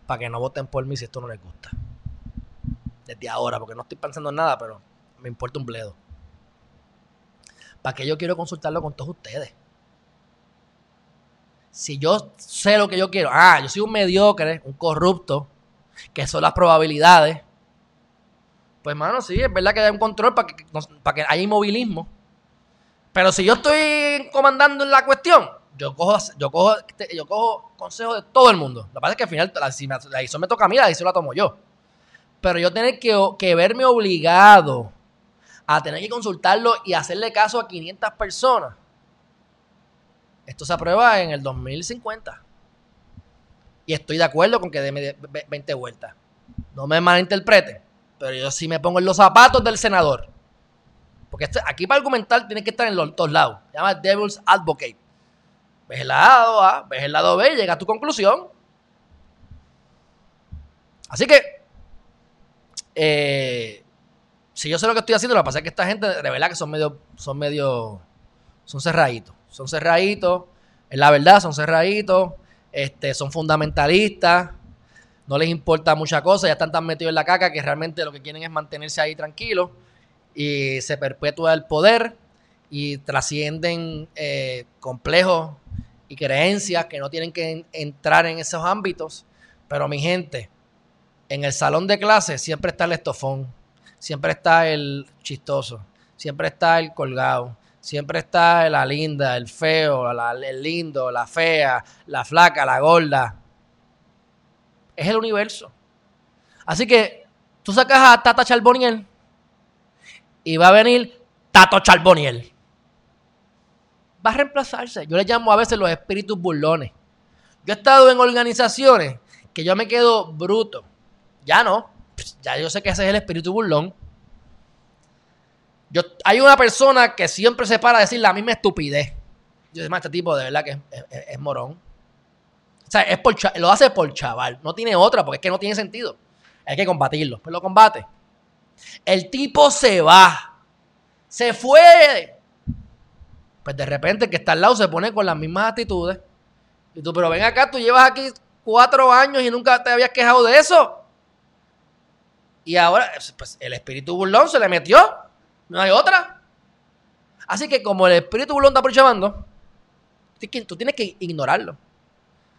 para que no voten por mí si esto no les gusta. Desde ahora, porque no estoy pensando en nada, pero me importa un bledo. ¿Para que yo quiero consultarlo con todos ustedes? Si yo sé lo que yo quiero, ah, yo soy un mediocre, un corrupto, que son las probabilidades. Pues, mano, sí, es verdad que hay un control para que, para que haya inmovilismo. Pero si yo estoy comandando en la cuestión, yo cojo, yo cojo, yo cojo consejos de todo el mundo. Lo que pasa es que al final, la decisión me toca a mí, la decisión la tomo yo. Pero yo tener que, que verme obligado a tener que consultarlo y hacerle caso a 500 personas. Esto se aprueba en el 2050. Y estoy de acuerdo con que dé 20 vueltas. No me malinterpreten. Pero yo sí me pongo en los zapatos del senador. Porque aquí para argumentar tiene que estar en los dos lados. Se llama Devil's Advocate. Ves el lado A, ves el lado B y llega a tu conclusión. Así que, eh, si yo sé lo que estoy haciendo, lo que pasa es que esta gente de verdad que son medio, son medio, son cerraditos. Son cerraditos, es la verdad, son cerraditos. Este, son fundamentalistas, no les importa mucha cosa, ya están tan metidos en la caca que realmente lo que quieren es mantenerse ahí tranquilos y se perpetúa el poder y trascienden eh, complejos y creencias que no tienen que entrar en esos ámbitos. Pero mi gente, en el salón de clase siempre está el estofón, siempre está el chistoso, siempre está el colgado, Siempre está la linda, el feo, el lindo, la fea, la flaca, la gorda. es el universo. Así que tú sacas a Tata Charboniel y va a venir Tato Charboniel. Va a reemplazarse. Yo le llamo a veces los espíritus burlones. Yo he estado en organizaciones que yo me quedo bruto. Ya no. Ya yo sé que ese es el espíritu burlón. Yo, hay una persona que siempre se para a decir la misma estupidez. Yo digo, este tipo de verdad que es, morón. O sea, es lo hace por chaval. No tiene otra porque es que no tiene sentido. Hay que combatirlo. Pues lo combate. El tipo se va. Se fue. Pues de repente el que está al lado se pone con las mismas actitudes. Y tú, pero ven acá, tú llevas aquí cuatro años y nunca te habías quejado de eso. Y ahora, pues el espíritu burlón se le metió. No hay otra. Así que como el espíritu burlón está aprovechando, tú tienes que ignorarlo.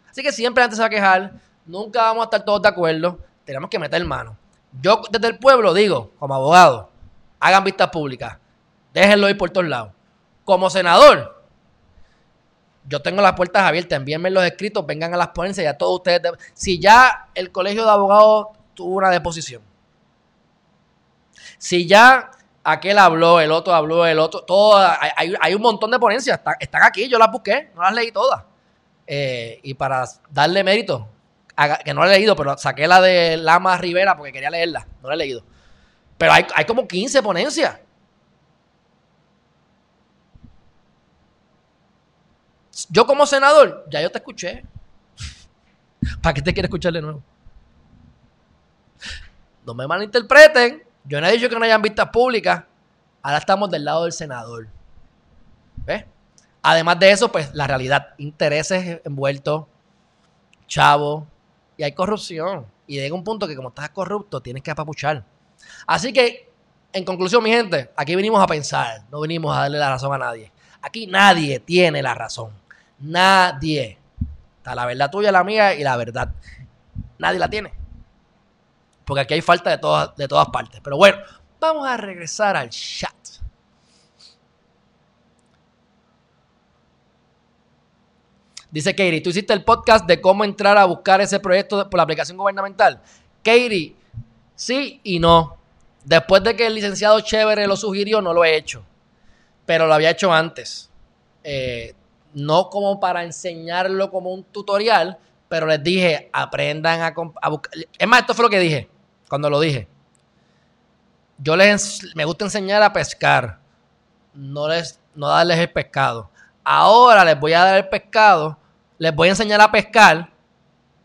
Así que siempre antes se va a quejar. Nunca vamos a estar todos de acuerdo. Tenemos que meter mano. Yo desde el pueblo digo, como abogado, hagan vistas públicas. Déjenlo ir por todos lados. Como senador, yo tengo las puertas abiertas. Envíenme los escritos, vengan a las ponencias. Ya todos ustedes. Si ya el colegio de abogados tuvo una deposición. Si ya aquel habló, el otro habló, el otro, todo, hay, un montón de ponencias, están, aquí, yo las busqué, no las leí todas. Eh, y para darle mérito, que no la he leído, pero saqué la de Lama Rivera porque quería leerla, no la he leído. Pero hay, hay como 15 ponencias. Yo como senador, ya yo te escuché. ¿Para qué te quiero escuchar de nuevo? No me malinterpreten. Yo no he dicho que no hayan vistas públicas. Ahora estamos del lado del senador. ¿Ves? Además de eso, pues la realidad, intereses envueltos, chavo, y hay corrupción. Y llega un punto que como estás corrupto, tienes que apapuchar. Así que, en conclusión, mi gente, aquí venimos a pensar, no venimos a darle la razón a nadie. Aquí nadie tiene la razón. Nadie. Está la verdad tuya, la mía y la verdad. Nadie la tiene. Porque aquí hay falta de todas, de todas partes. Pero bueno, vamos a regresar al chat. Dice Katie, tú hiciste el podcast de cómo entrar a buscar ese proyecto por la aplicación gubernamental. Katie, sí y no. Después de que el licenciado Chévere lo sugirió, no lo he hecho. Pero lo había hecho antes. Eh, no como para enseñarlo como un tutorial, pero les dije, aprendan a, a buscar. Es más, esto fue lo que dije cuando lo dije. Yo les me gusta enseñar a pescar, no les no darles el pescado. Ahora les voy a dar el pescado, les voy a enseñar a pescar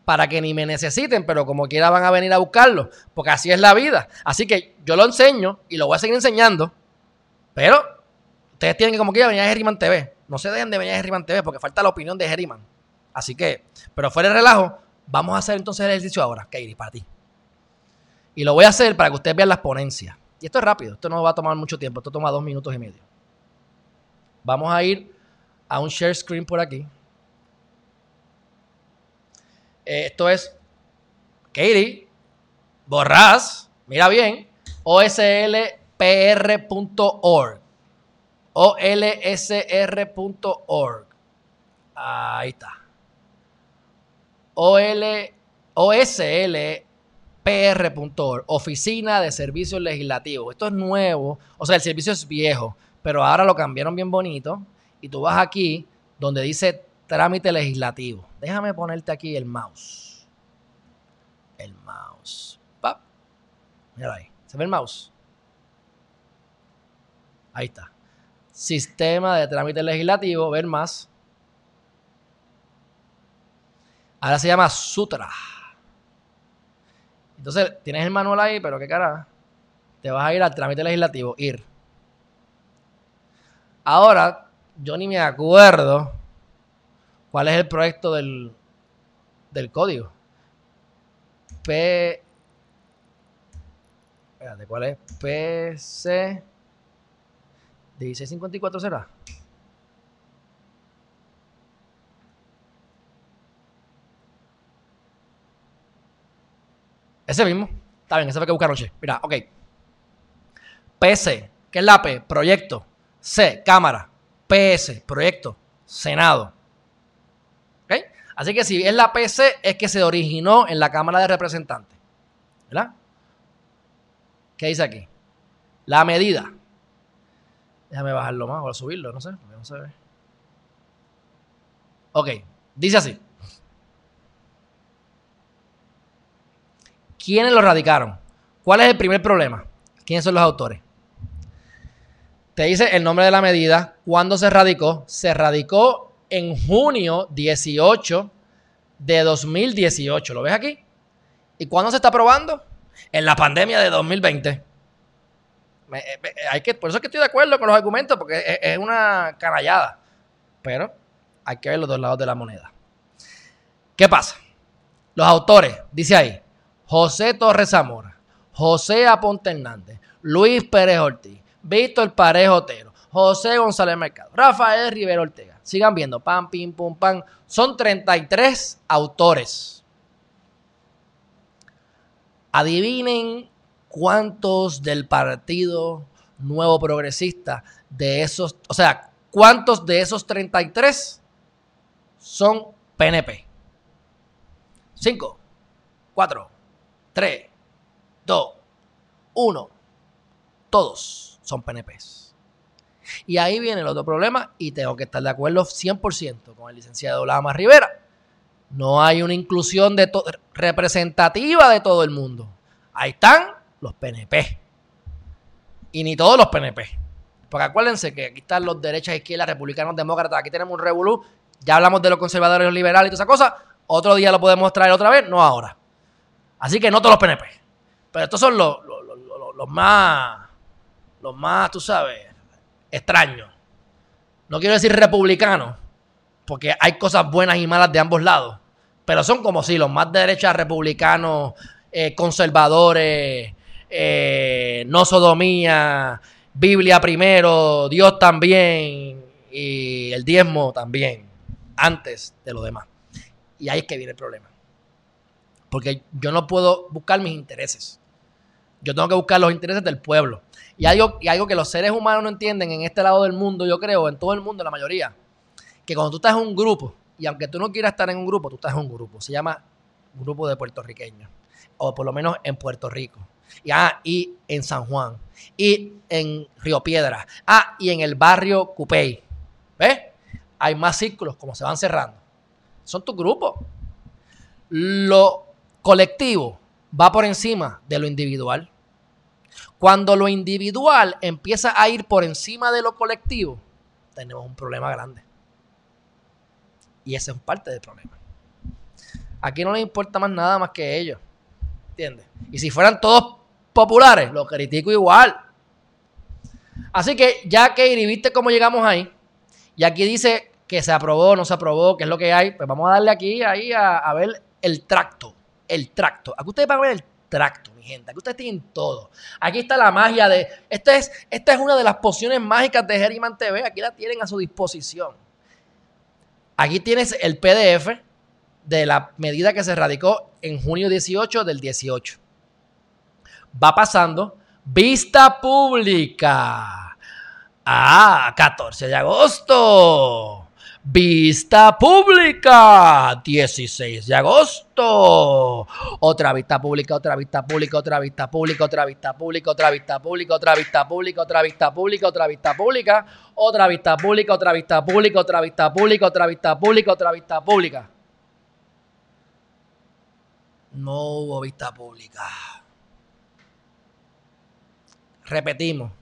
para que ni me necesiten, pero como quiera van a venir a buscarlo, porque así es la vida. Así que yo lo enseño y lo voy a seguir enseñando, pero ustedes tienen que como quiera venir a Herriman TV. No se dejen de venir a Herriman TV porque falta la opinión de Herriman. Así que, pero fuera de relajo, vamos a hacer entonces el ejercicio ahora, Kairi, para ti. Y lo voy a hacer para que ustedes vean las ponencias. Y esto es rápido, esto no va a tomar mucho tiempo, esto toma dos minutos y medio. Vamos a ir a un share screen por aquí. Eh, esto es Katie, Borras, mira bien, oslpr.org. olsr.org. Ahí está. OL, OSL PR.org, Oficina de Servicios Legislativos. Esto es nuevo, o sea, el servicio es viejo, pero ahora lo cambiaron bien bonito. Y tú vas aquí donde dice trámite legislativo. Déjame ponerte aquí el mouse. El mouse. ¡Pap! Mira ahí. ¿Se ve el mouse? Ahí está. Sistema de trámite legislativo, ver más. Ahora se llama Sutra. Entonces, tienes el manual ahí, pero qué cara. Te vas a ir al trámite legislativo, ir. Ahora, yo ni me acuerdo cuál es el proyecto del, del código. P. Espérate, ¿cuál es? PC. 1654 será. Ese mismo. Está bien, ese fue que buscar anoche. Mira, ok. PC, ¿qué es la P? Proyecto. C, Cámara. PS, Proyecto. Senado. ¿Ok? Así que si es la PC, es que se originó en la Cámara de Representantes. ¿Verdad? ¿Qué dice aquí? La medida. Déjame bajarlo más o subirlo, no sé. No se ve. Ok, dice así. ¿Quiénes lo radicaron? ¿Cuál es el primer problema? ¿Quiénes son los autores? Te dice el nombre de la medida, cuándo se radicó. Se radicó en junio 18 de 2018. ¿Lo ves aquí? ¿Y cuándo se está aprobando? En la pandemia de 2020. Hay que, por eso es que estoy de acuerdo con los argumentos, porque es, una canallada. Pero hay que ver los dos lados de la moneda. ¿Qué pasa? Los autores, dice ahí, José Torres Zamora, José Aponte Hernández, Luis Pérez Ortiz, Víctor Parejo Otero, José González Mercado, Rafael Rivera Ortega. Sigan viendo, pam, pim, pum, pam. Son 33 autores. Adivinen cuántos del Partido Nuevo Progresista de esos, o sea, cuántos de esos 33 son PNP. 5, 4, 3, 2, 1. Todos son PNPs. Y ahí viene el otro problema y tengo que estar de acuerdo 100% con el licenciado Lama Rivera. No hay una inclusión de representativa de todo el mundo. Ahí están los PNP. Y ni todos los PNP. Porque acuérdense que aquí están los derechas, izquierdas, republicanos, demócratas. Aquí tenemos un revolú. Ya hablamos de los conservadores, los liberales y toda esa cosa. Otro día lo podemos traer otra vez, no ahora. Así que no todos los PNP. Pero estos son los, los, más, los más, tú sabes, extraños. No quiero decir republicanos, porque hay cosas buenas y malas de ambos lados. Pero son como si los más de derecha, republicanos, eh, conservadores, eh, no sodomía, Biblia primero, Dios también y el diezmo también, antes de lo demás. Y ahí es que viene el problema. Porque yo no puedo buscar mis intereses. Yo tengo que buscar los intereses del pueblo. Y algo, y algo que los seres humanos no entienden en este lado del mundo, yo creo, en todo el mundo, la mayoría, que cuando tú estás en un grupo, y aunque tú no quieras estar en un grupo, tú estás en un grupo, se llama grupo de puertorriqueños, o por lo menos en Puerto Rico. Y, ah, y en San Juan, y en Río Piedra, ah, y en el barrio Cupey. ¿Ves? Hay más círculos como se van cerrando. Son tus grupos. Lo colectivo va por encima de lo individual. Cuando lo individual empieza a ir por encima de lo colectivo, tenemos un problema grande. Y ese es parte del problema. Aquí no les importa más nada más que ellos. Y si fueran todos populares, lo critico igual. Así que ya que viste cómo llegamos ahí, y aquí dice que se aprobó, no se aprobó, qué es lo que hay, pues vamos a darle aquí ahí a, a ver el tracto el tracto. Aquí ustedes van a ver el tracto, mi gente. Aquí ustedes tienen todo. Aquí está la magia de. Esta es, esta es una de las pociones mágicas de Geriman TV. Aquí la tienen a su disposición. Aquí tienes el PDF de la medida que se radicó en junio 18 del 18. Va pasando. Vista pública. Ah, 14 de agosto. Vista pública, 16 de agosto. Otra vista pública, otra vista pública, otra vista pública, otra vista pública, otra vista pública, otra vista pública, otra vista pública, otra vista pública, otra vista pública, otra vista pública, otra vista pública, otra vista pública, otra vista pública. No hubo vista pública. Repetimos,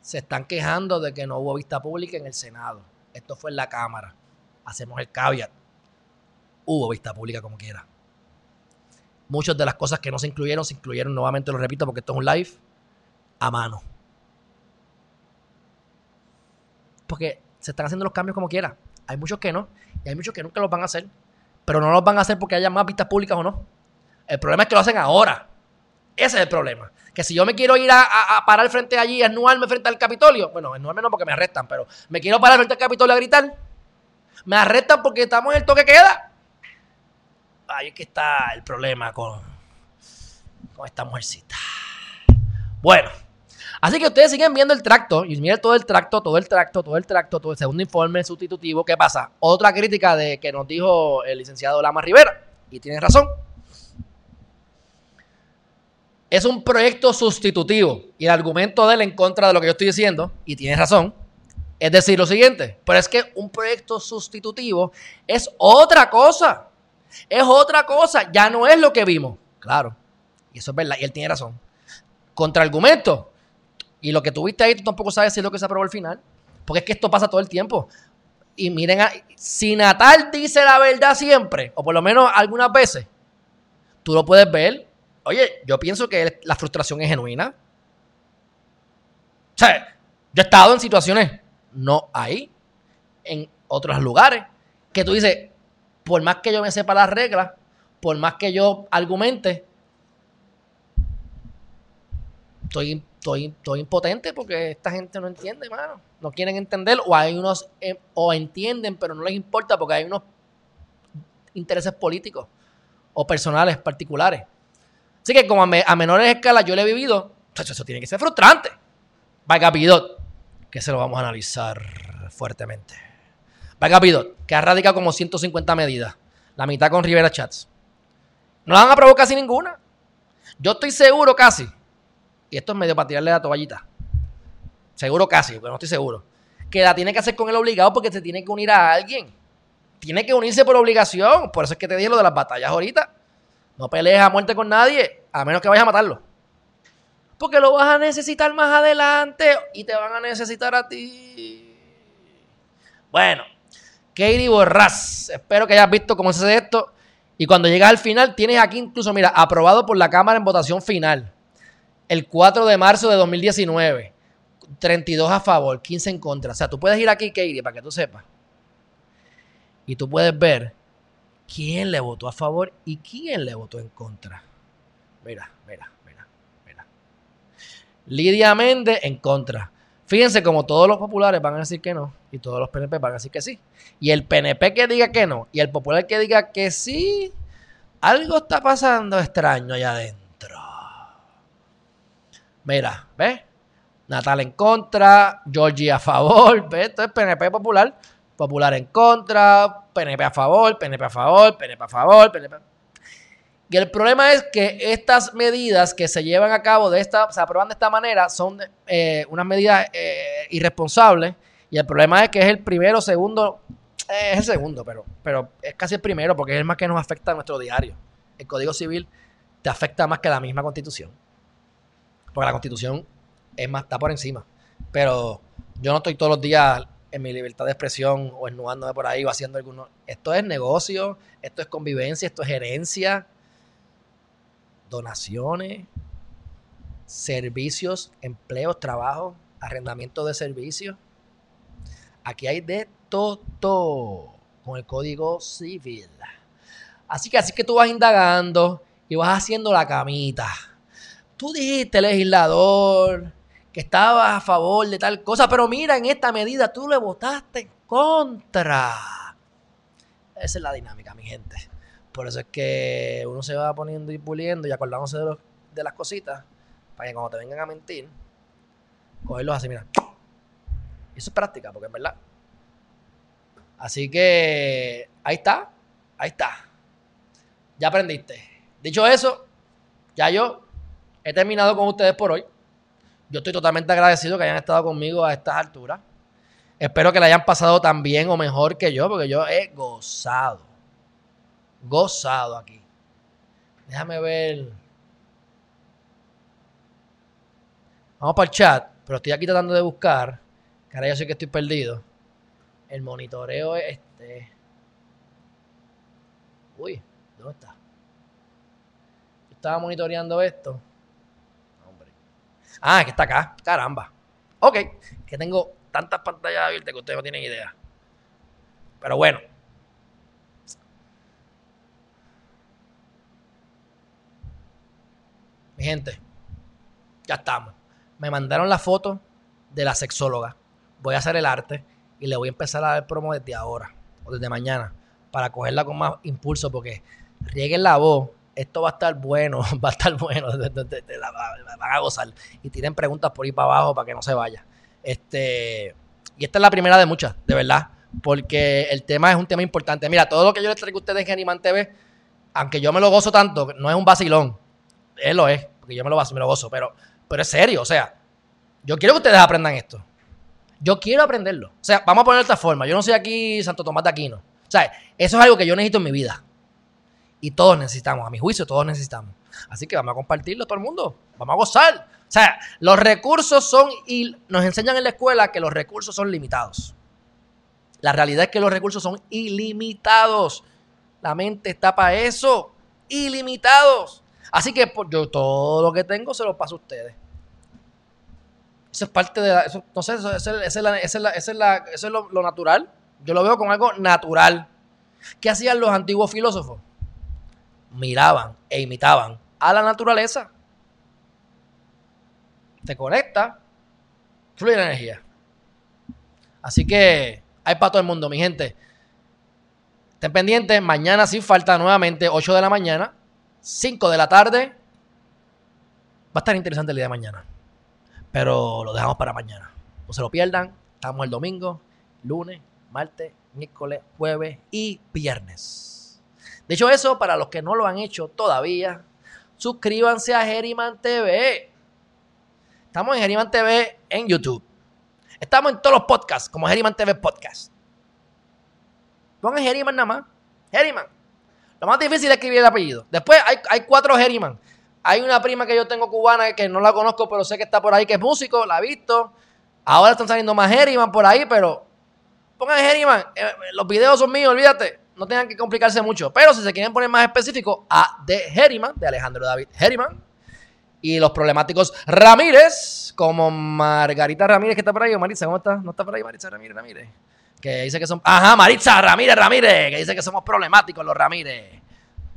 se están quejando de que no hubo vista pública en el Senado. Esto fue en la Cámara hacemos el caveat. Hubo vista pública como quiera. Muchas de las cosas que no se incluyeron, se incluyeron nuevamente, lo repito, porque esto es un live a mano. Porque se están haciendo los cambios como quiera. Hay muchos que no, y hay muchos que nunca los van a hacer. Pero no los van a hacer porque haya más vistas públicas o no. El problema es que lo hacen ahora. Ese es el problema. Que si yo me quiero ir a, parar frente allí, a esnuarme frente al Capitolio, bueno, esnuarme no porque me arrestan, pero me quiero parar frente al Capitolio a gritar, me arrestan porque estamos en el toque queda. Ahí es que está el problema con, con esta mujercita. Bueno, Así que ustedes siguen viendo el tracto y miren todo el tracto, todo el tracto, todo el tracto, todo el segundo informe sustitutivo. ¿Qué pasa? Otra crítica de que nos dijo el licenciado Lama Rivera, y tiene razón. Es un proyecto sustitutivo y el argumento de él en contra de lo que yo estoy diciendo, y tiene razón, es decir lo siguiente, pero es que un proyecto sustitutivo es otra cosa, es otra cosa, ya no es lo que vimos, claro, y eso es verdad, y él tiene razón. Contraargumento, y lo que tuviste ahí, tú tampoco sabes si es lo que se aprobó al final. Porque es que esto pasa todo el tiempo. Y miren, si Natal dice la verdad siempre, o por lo menos algunas veces, tú lo puedes ver. Oye, yo pienso que la frustración es genuina. O sea, yo he estado en situaciones, no ahí, en otros lugares, que tú dices, por más que yo me sepa las reglas, por más que yo argumente, estoy estoy, impotente porque esta gente no entiende, mano. No quieren entender o hay unos, eh, o entienden, pero no les importa porque hay unos intereses políticos o personales particulares. Así que como a, menores escalas yo le he vivido, eso tiene que ser frustrante. Vaya Pidot, que se lo vamos a analizar fuertemente. Vaya Pidot, que ha radicado como 150 medidas, la mitad con Rivera Chats. No la van a provocar casi ninguna. Yo estoy seguro casi y esto es medio para tirarle la toallita. Seguro casi, pero no estoy seguro. Que la tiene que hacer con el obligado porque se tiene que unir a alguien. Tiene que unirse por obligación. Por eso es que te dije lo de las batallas ahorita. No pelees a muerte con nadie, a menos que vayas a matarlo. Porque lo vas a necesitar más adelante y te van a necesitar a ti. Bueno, Katie Borras. Espero que hayas visto cómo se hace esto. Y cuando llegas al final, tienes aquí incluso, mira, aprobado por la Cámara en votación final el 4 de marzo de 2019. 32 a favor, 15 en contra. O sea, tú puedes ir aquí, Katie, para que tú sepas. Y tú puedes ver quién le votó a favor y quién le votó en contra. Mira, mira, mira, mira. Lidia Méndez en contra. Fíjense como todos los populares van a decir que no y todos los PNP van a decir que sí. Y el PNP que diga que no y el popular que diga que sí, algo está pasando extraño allá adentro. Mira, ¿ves? Natal en contra, Georgie a favor, ¿ves? Esto es PNP popular, popular en contra, PNP a favor, PNP a favor, PNP a favor, PNP. Y el problema es que estas medidas que se llevan a cabo de esta, se aprueban de esta manera, son eh, unas medidas eh, irresponsables. Y el problema es que es el primero, segundo, eh, es el segundo, pero, pero es casi el primero porque es el más que nos afecta a nuestro diario. El Código Civil te afecta más que la misma Constitución. Porque la constitución está por encima. Pero yo no estoy todos los días en mi libertad de expresión o esnudándome por ahí o haciendo alguno. Esto es negocio, esto es convivencia, esto es gerencia, donaciones, servicios, empleos, trabajo, arrendamiento de servicios. Aquí hay de todo con el código civil. Así que así que tú vas indagando y vas haciendo la camita tú dijiste, legislador, que estabas a favor de tal cosa, pero mira, en esta medida tú le votaste en contra. Esa es la dinámica, mi gente. Por eso es que uno se va poniendo y puliendo y acordándose de, de las cositas, para que cuando te vengan a mentir, cogerlos así, mira. eso es práctica, porque es verdad. Así que ahí está, ahí está. Ya aprendiste. Dicho eso, ya yo he terminado con ustedes por hoy. Yo estoy totalmente agradecido que hayan estado conmigo a estas alturas. Espero que la hayan pasado tan bien o mejor que yo, porque yo he gozado. Gozado aquí. Déjame ver. Vamos para el chat, pero estoy aquí tratando de buscar. Que ahora yo sé que estoy perdido. El monitoreo es este. Uy, ¿dónde está? Yo estaba monitoreando esto. Ah, que está acá. Caramba. Ok, que tengo tantas pantallas abiertas que ustedes no tienen idea. Pero bueno. Mi gente, ya estamos. Me mandaron la foto de la sexóloga. Voy a hacer el arte y le voy a empezar a dar promo desde ahora o desde mañana para cogerla con más impulso porque rieguen la voz esto va a estar bueno, va a estar bueno, van a gozar. Y tienen preguntas por ahí para abajo para que no se vaya. Este, y esta es la primera de muchas, de verdad, porque el tema es un tema importante. Mira, todo lo que yo les traigo a ustedes en Geniman TV, aunque yo me lo gozo tanto, no es un vacilón, él lo es, porque yo me lo, me lo gozo, pero, pero es serio, o sea, yo quiero que ustedes aprendan esto. Yo quiero aprenderlo. O sea, vamos a poner de esta forma. Yo no soy aquí Santo Tomás de Aquino. O sea, eso es algo que yo necesito en mi vida. Y todos necesitamos, a mi juicio, todos necesitamos. Así que vamos a compartirlo todo el mundo. Vamos a gozar. O sea, los recursos son, y nos enseñan en la escuela que los recursos son limitados. La realidad es que los recursos son ilimitados. La mente está para eso. Ilimitados. Así que pues, yo todo lo que tengo se lo paso a ustedes. Eso es parte de eso, no sé, eso, es, lo, natural. Yo lo veo como algo natural. ¿Qué hacían los antiguos filósofos? Miraban e imitaban a la naturaleza. Te conecta, fluye la energía. Así que hay para todo el mundo, mi gente. Estén pendientes, mañana sin falta nuevamente, 8 de la mañana, 5 de la tarde. Va a estar interesante el día de mañana. Pero lo dejamos para mañana. No se lo pierdan. Estamos el domingo, lunes, martes, miércoles, jueves y viernes. De hecho, eso para los que no lo han hecho todavía, suscríbanse a Geriman TV. Estamos en Geriman TV en YouTube. Estamos en todos los podcasts, como Geriman TV Podcast. Pongan Geriman nada más. Geriman. Lo más difícil es escribir el apellido. Después hay, hay cuatro Geriman. Hay una prima que yo tengo cubana que no la conozco, pero sé que está por ahí, que es músico, la he visto. Ahora están saliendo más Herriman por ahí, pero pongan Herriman. Eh, los videos son míos, olvídate. No tengan que complicarse mucho. Pero si se quieren poner más específico, a de Herriman, de Alejandro David Herriman. Y los problemáticos Ramírez, como Margarita Ramírez, que está por ahí. O Maritza, ¿cómo está? ¿No está por ahí Maritza Ramírez Ramírez? Que dice que son. Ajá, Maritza Ramírez Ramírez, que dice que somos problemáticos los Ramírez.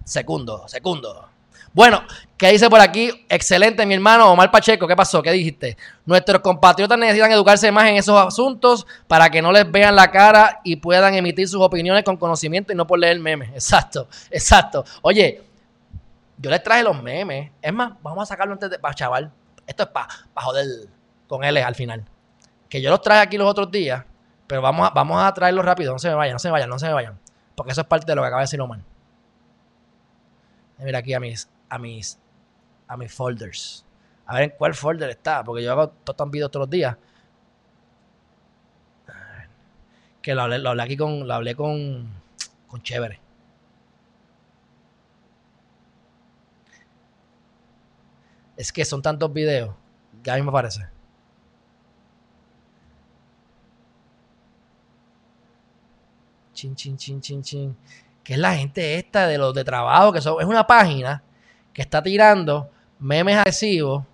Segundo, segundo. Bueno, ¿qué dice por aquí? Excelente, mi hermano Omar Pacheco. ¿Qué pasó? ¿Qué dijiste? Nuestros compatriotas necesitan educarse más en esos asuntos para que no les vean la cara y puedan emitir sus opiniones con conocimiento y no por leer memes. Exacto, exacto. Oye, yo les traje los memes. Es más, vamos a sacarlo antes de. Chaval. Esto es para joder con él al final. Que yo los traje aquí los otros días, pero vamos a, vamos a traerlos rápido. No se vayan, no se vayan, no se vayan. Porque eso es parte de lo que acaba de decir Omar. Mira aquí a mis a mis, a mis folders. A ver en cuál folder está, porque yo hago todos estos videos todos los días. Que lo hablé, lo hablé aquí con, lo hablé con, con Chévere. Es que son tantos videos que a mí me parece. Chin, chin, chin, chin, chin. Es la gente esta de los de trabajo, que es una página que está tirando memes agresivos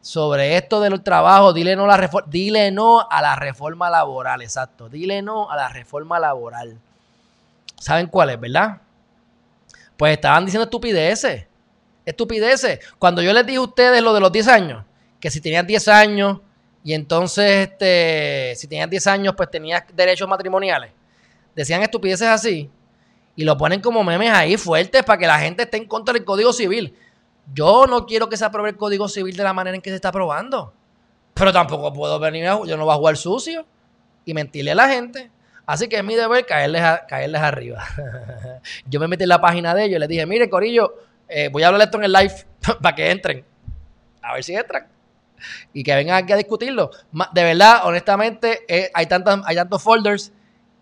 sobre esto del trabajo, dile no, a la dile no a la reforma laboral, exacto, dile no a la reforma laboral. ¿Saben cuál es, verdad? Pues estaban diciendo estupideces, estupideces. Cuando yo les dije a ustedes lo de los 10 años, que si tenías 10 años y entonces, este, si tenías 10 años, pues tenías derechos matrimoniales, decían estupideces así y lo ponen como memes ahí fuertes para que la gente esté en contra del Código Civil. Yo no quiero que se apruebe el Código Civil de la manera en que se está aprobando. Pero tampoco puedo venir, a, yo no voy a jugar sucio y mentirle a la gente. Así que es mi deber caerles, caerles arriba. yo me metí en la página de ellos y les dije, mire, Corillo, eh, voy a hablar esto en el live para que entren. A ver si entran. Y que vengan aquí a discutirlo. De verdad, honestamente, eh, hay, hay tantos folders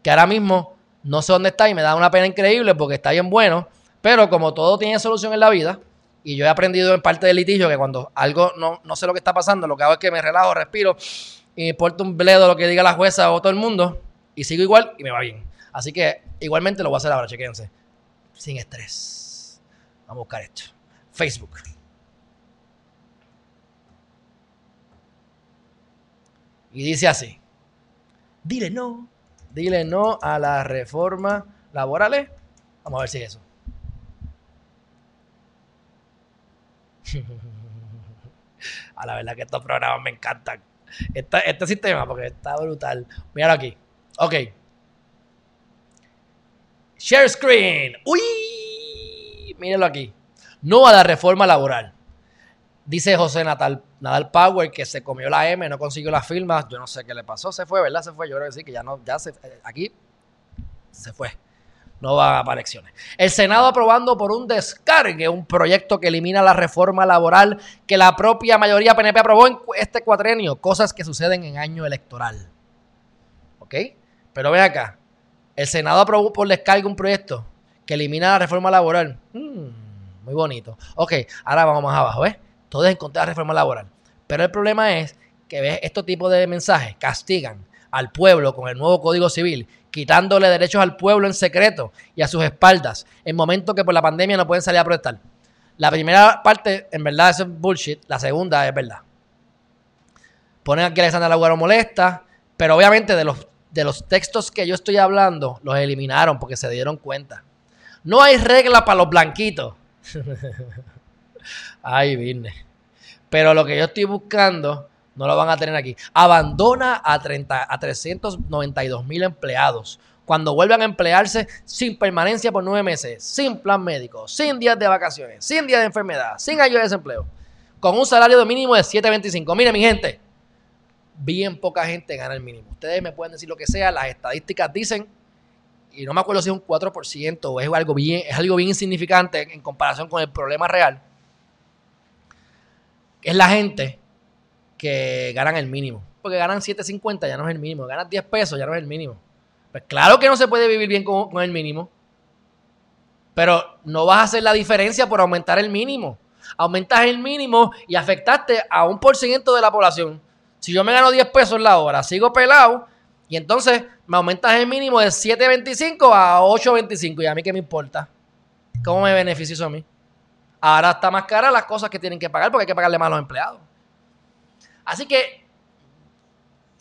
que ahora mismo no sé dónde está y me da una pena increíble porque está bien bueno. Pero como todo tiene solución en la vida, y yo he aprendido en parte del litigio que cuando algo no, no sé lo que está pasando, lo que hago es que me relajo, respiro y me un bledo lo que diga la jueza o todo el mundo y sigo igual y me va bien. Así que igualmente lo voy a hacer ahora, chequense. Sin estrés. Vamos a buscar esto. Facebook. Y dice así. Dile no Dile no a la reforma laborales. Vamos a ver si es eso. a la verdad que estos programas me encantan. Este, sistema, porque está brutal. Míralo aquí. Ok. Share screen. Uy. Mírenlo aquí. no a la reforma laboral. Dice José Natal, Nadal Power que se comió la M, no consiguió las firmas. Yo no sé qué le pasó. Se fue, ¿verdad? Se fue. Yo creo que sí, que ya no, ya se, eh, aquí se fue. No va para elecciones. El Senado aprobando por un descargue un proyecto que elimina la reforma laboral que la propia mayoría PNP aprobó en este cuatrenio. Cosas que suceden en año electoral. ¿Ok? Pero ven acá. El Senado aprobó por descargue un proyecto que elimina la reforma laboral. Hmm, muy bonito. Ok, ahora vamos más abajo, todo es en contra de la reforma laboral. Pero el problema es que ¿ves? estos tipos de mensajes castigan al pueblo con el nuevo Código Civil, quitándole derechos al pueblo en secreto y a sus espaldas, en momentos que por la pandemia no pueden salir a protestar. La primera parte, en verdad, es bullshit. La segunda es verdad. Ponen aquí a Alexandra Laguaro molesta, pero obviamente de los, de los textos que yo estoy hablando, los eliminaron porque se dieron cuenta. No hay regla para los blanquitos. Ay, vine. Pero lo que yo estoy buscando no lo van a tener aquí. Abandona a, 30, a 392 mil empleados. Cuando vuelvan a emplearse sin permanencia por nueve meses, sin plan médico, sin días de vacaciones, sin días de enfermedad, sin ayuda de desempleo, con un salario de mínimo de 7.25. Mire, mi gente, bien poca gente gana el mínimo. Ustedes me pueden decir lo que sea, las estadísticas dicen, y no me acuerdo si es un 4% o es algo bien, es algo bien insignificante en comparación con el problema real es la gente que ganan el mínimo. Porque ganan 7.50 ya no es el mínimo. Ganan 10 pesos ya no es el mínimo. Pues claro que no se puede vivir bien con, el mínimo. Pero no vas a hacer la diferencia por aumentar el mínimo. Aumentas el mínimo y afectaste a un por ciento de la población. Si yo me gano 10 pesos la hora, sigo pelado y entonces me aumentas el mínimo de 7.25 a 8.25. ¿Y a mí qué me importa? ¿Cómo me beneficia eso a mí? Ahora está más cara las cosas que tienen que pagar porque hay que pagarle más a los empleados. Así que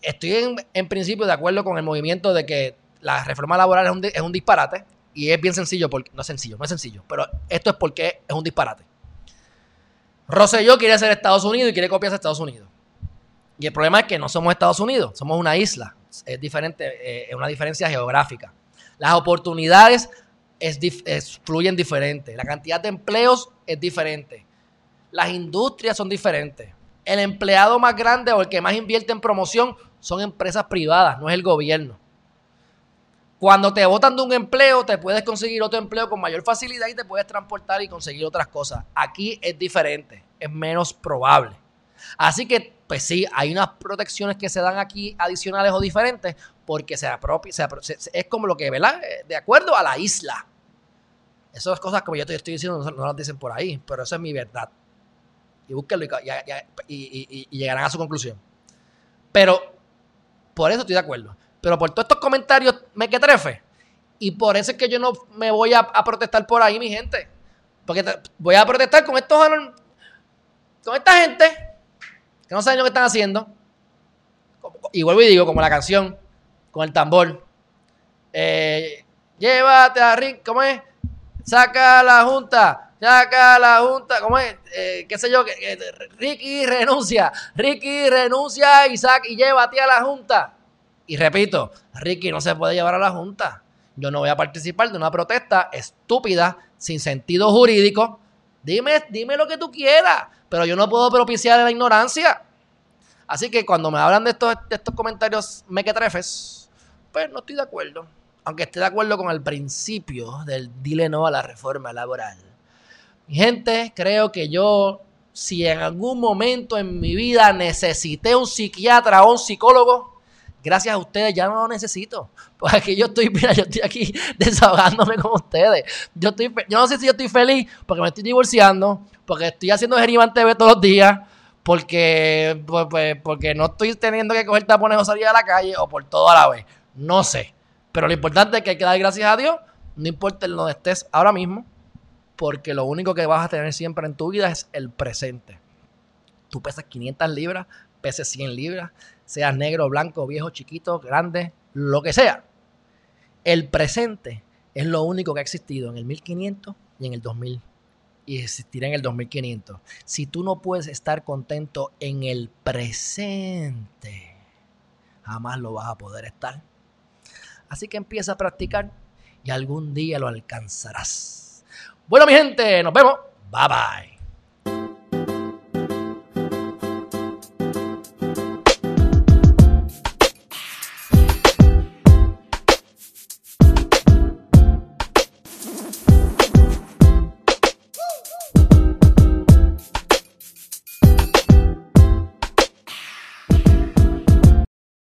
estoy en, principio de acuerdo con el movimiento de que la reforma laboral es un, disparate y es bien sencillo, porque, no es sencillo, no es sencillo, pero esto es porque es un disparate. Rosselló quiere ser Estados Unidos y quiere copiarse a Estados Unidos. Y el problema es que no somos Estados Unidos, somos una isla. Es diferente, eh, es una diferencia geográfica. Las oportunidades es, fluyen diferente. La cantidad de empleos es diferente. Las industrias son diferentes. El empleado más grande o el que más invierte en promoción son empresas privadas, no es el gobierno. Cuando te botan de un empleo, te puedes conseguir otro empleo con mayor facilidad y te puedes transportar y conseguir otras cosas. Aquí es diferente, es menos probable. Así que, pues sí, hay unas protecciones que se dan aquí adicionales o diferentes porque se apropia, es como lo que, ¿verdad? Eh, de acuerdo a la isla. Esas cosas como yo te estoy diciendo no, las dicen por ahí, pero eso es mi verdad. Y búsquenlo y, y, llegarán a su conclusión. Pero, por eso estoy de acuerdo. Pero por todos estos comentarios me que trefe. Y por eso es que yo no me voy a, protestar por ahí, mi gente. Porque voy a protestar con estos con esta gente que no saben lo que están haciendo. Y vuelvo y digo, como la canción, con el tambor. Eh, llévate a Rick, ¿cómo es? Saca la junta, saca la junta, ¿cómo es? Eh, ¿Qué sé yo? Ricky renuncia, Ricky renuncia y, saca, y llévate a la junta. Y repito, Ricky no se puede llevar a la junta. Yo no voy a participar de una protesta estúpida, sin sentido jurídico. Dime, dime lo que tú quieras, pero yo no puedo propiciar la ignorancia. Así que cuando me hablan de estos, de estos comentarios mequetrefes, pues no estoy de acuerdo. Aunque esté de acuerdo con el principio del dile no a la reforma laboral. Mi gente, creo que yo, si en algún momento en mi vida necesité un psiquiatra o un psicólogo, gracias a ustedes ya no lo necesito. Porque yo estoy, mira, yo estoy aquí desahogándome con ustedes. Yo, estoy, yo no sé si yo estoy feliz porque me estoy divorciando, porque estoy haciendo Geriman TV todos los días, porque, pues, pues, porque no estoy teniendo que coger tapones o salir a la calle, o por todo a la vez. No sé. Pero lo importante es que hay que dar gracias a Dios, no importa en donde estés ahora mismo, porque lo único que vas a tener siempre en tu vida es el presente. Tú pesas 500 libras, peses 100 libras, seas negro, blanco, viejo, chiquito, grande, lo que sea. El presente es lo único que ha existido en el 1500 y en el 2000 y existirá en el 2500. Si tú no puedes estar contento en el presente, jamás lo vas a poder estar. Así que empieza a practicar y algún día lo alcanzarás. Bueno, mi gente, nos vemos. Bye bye.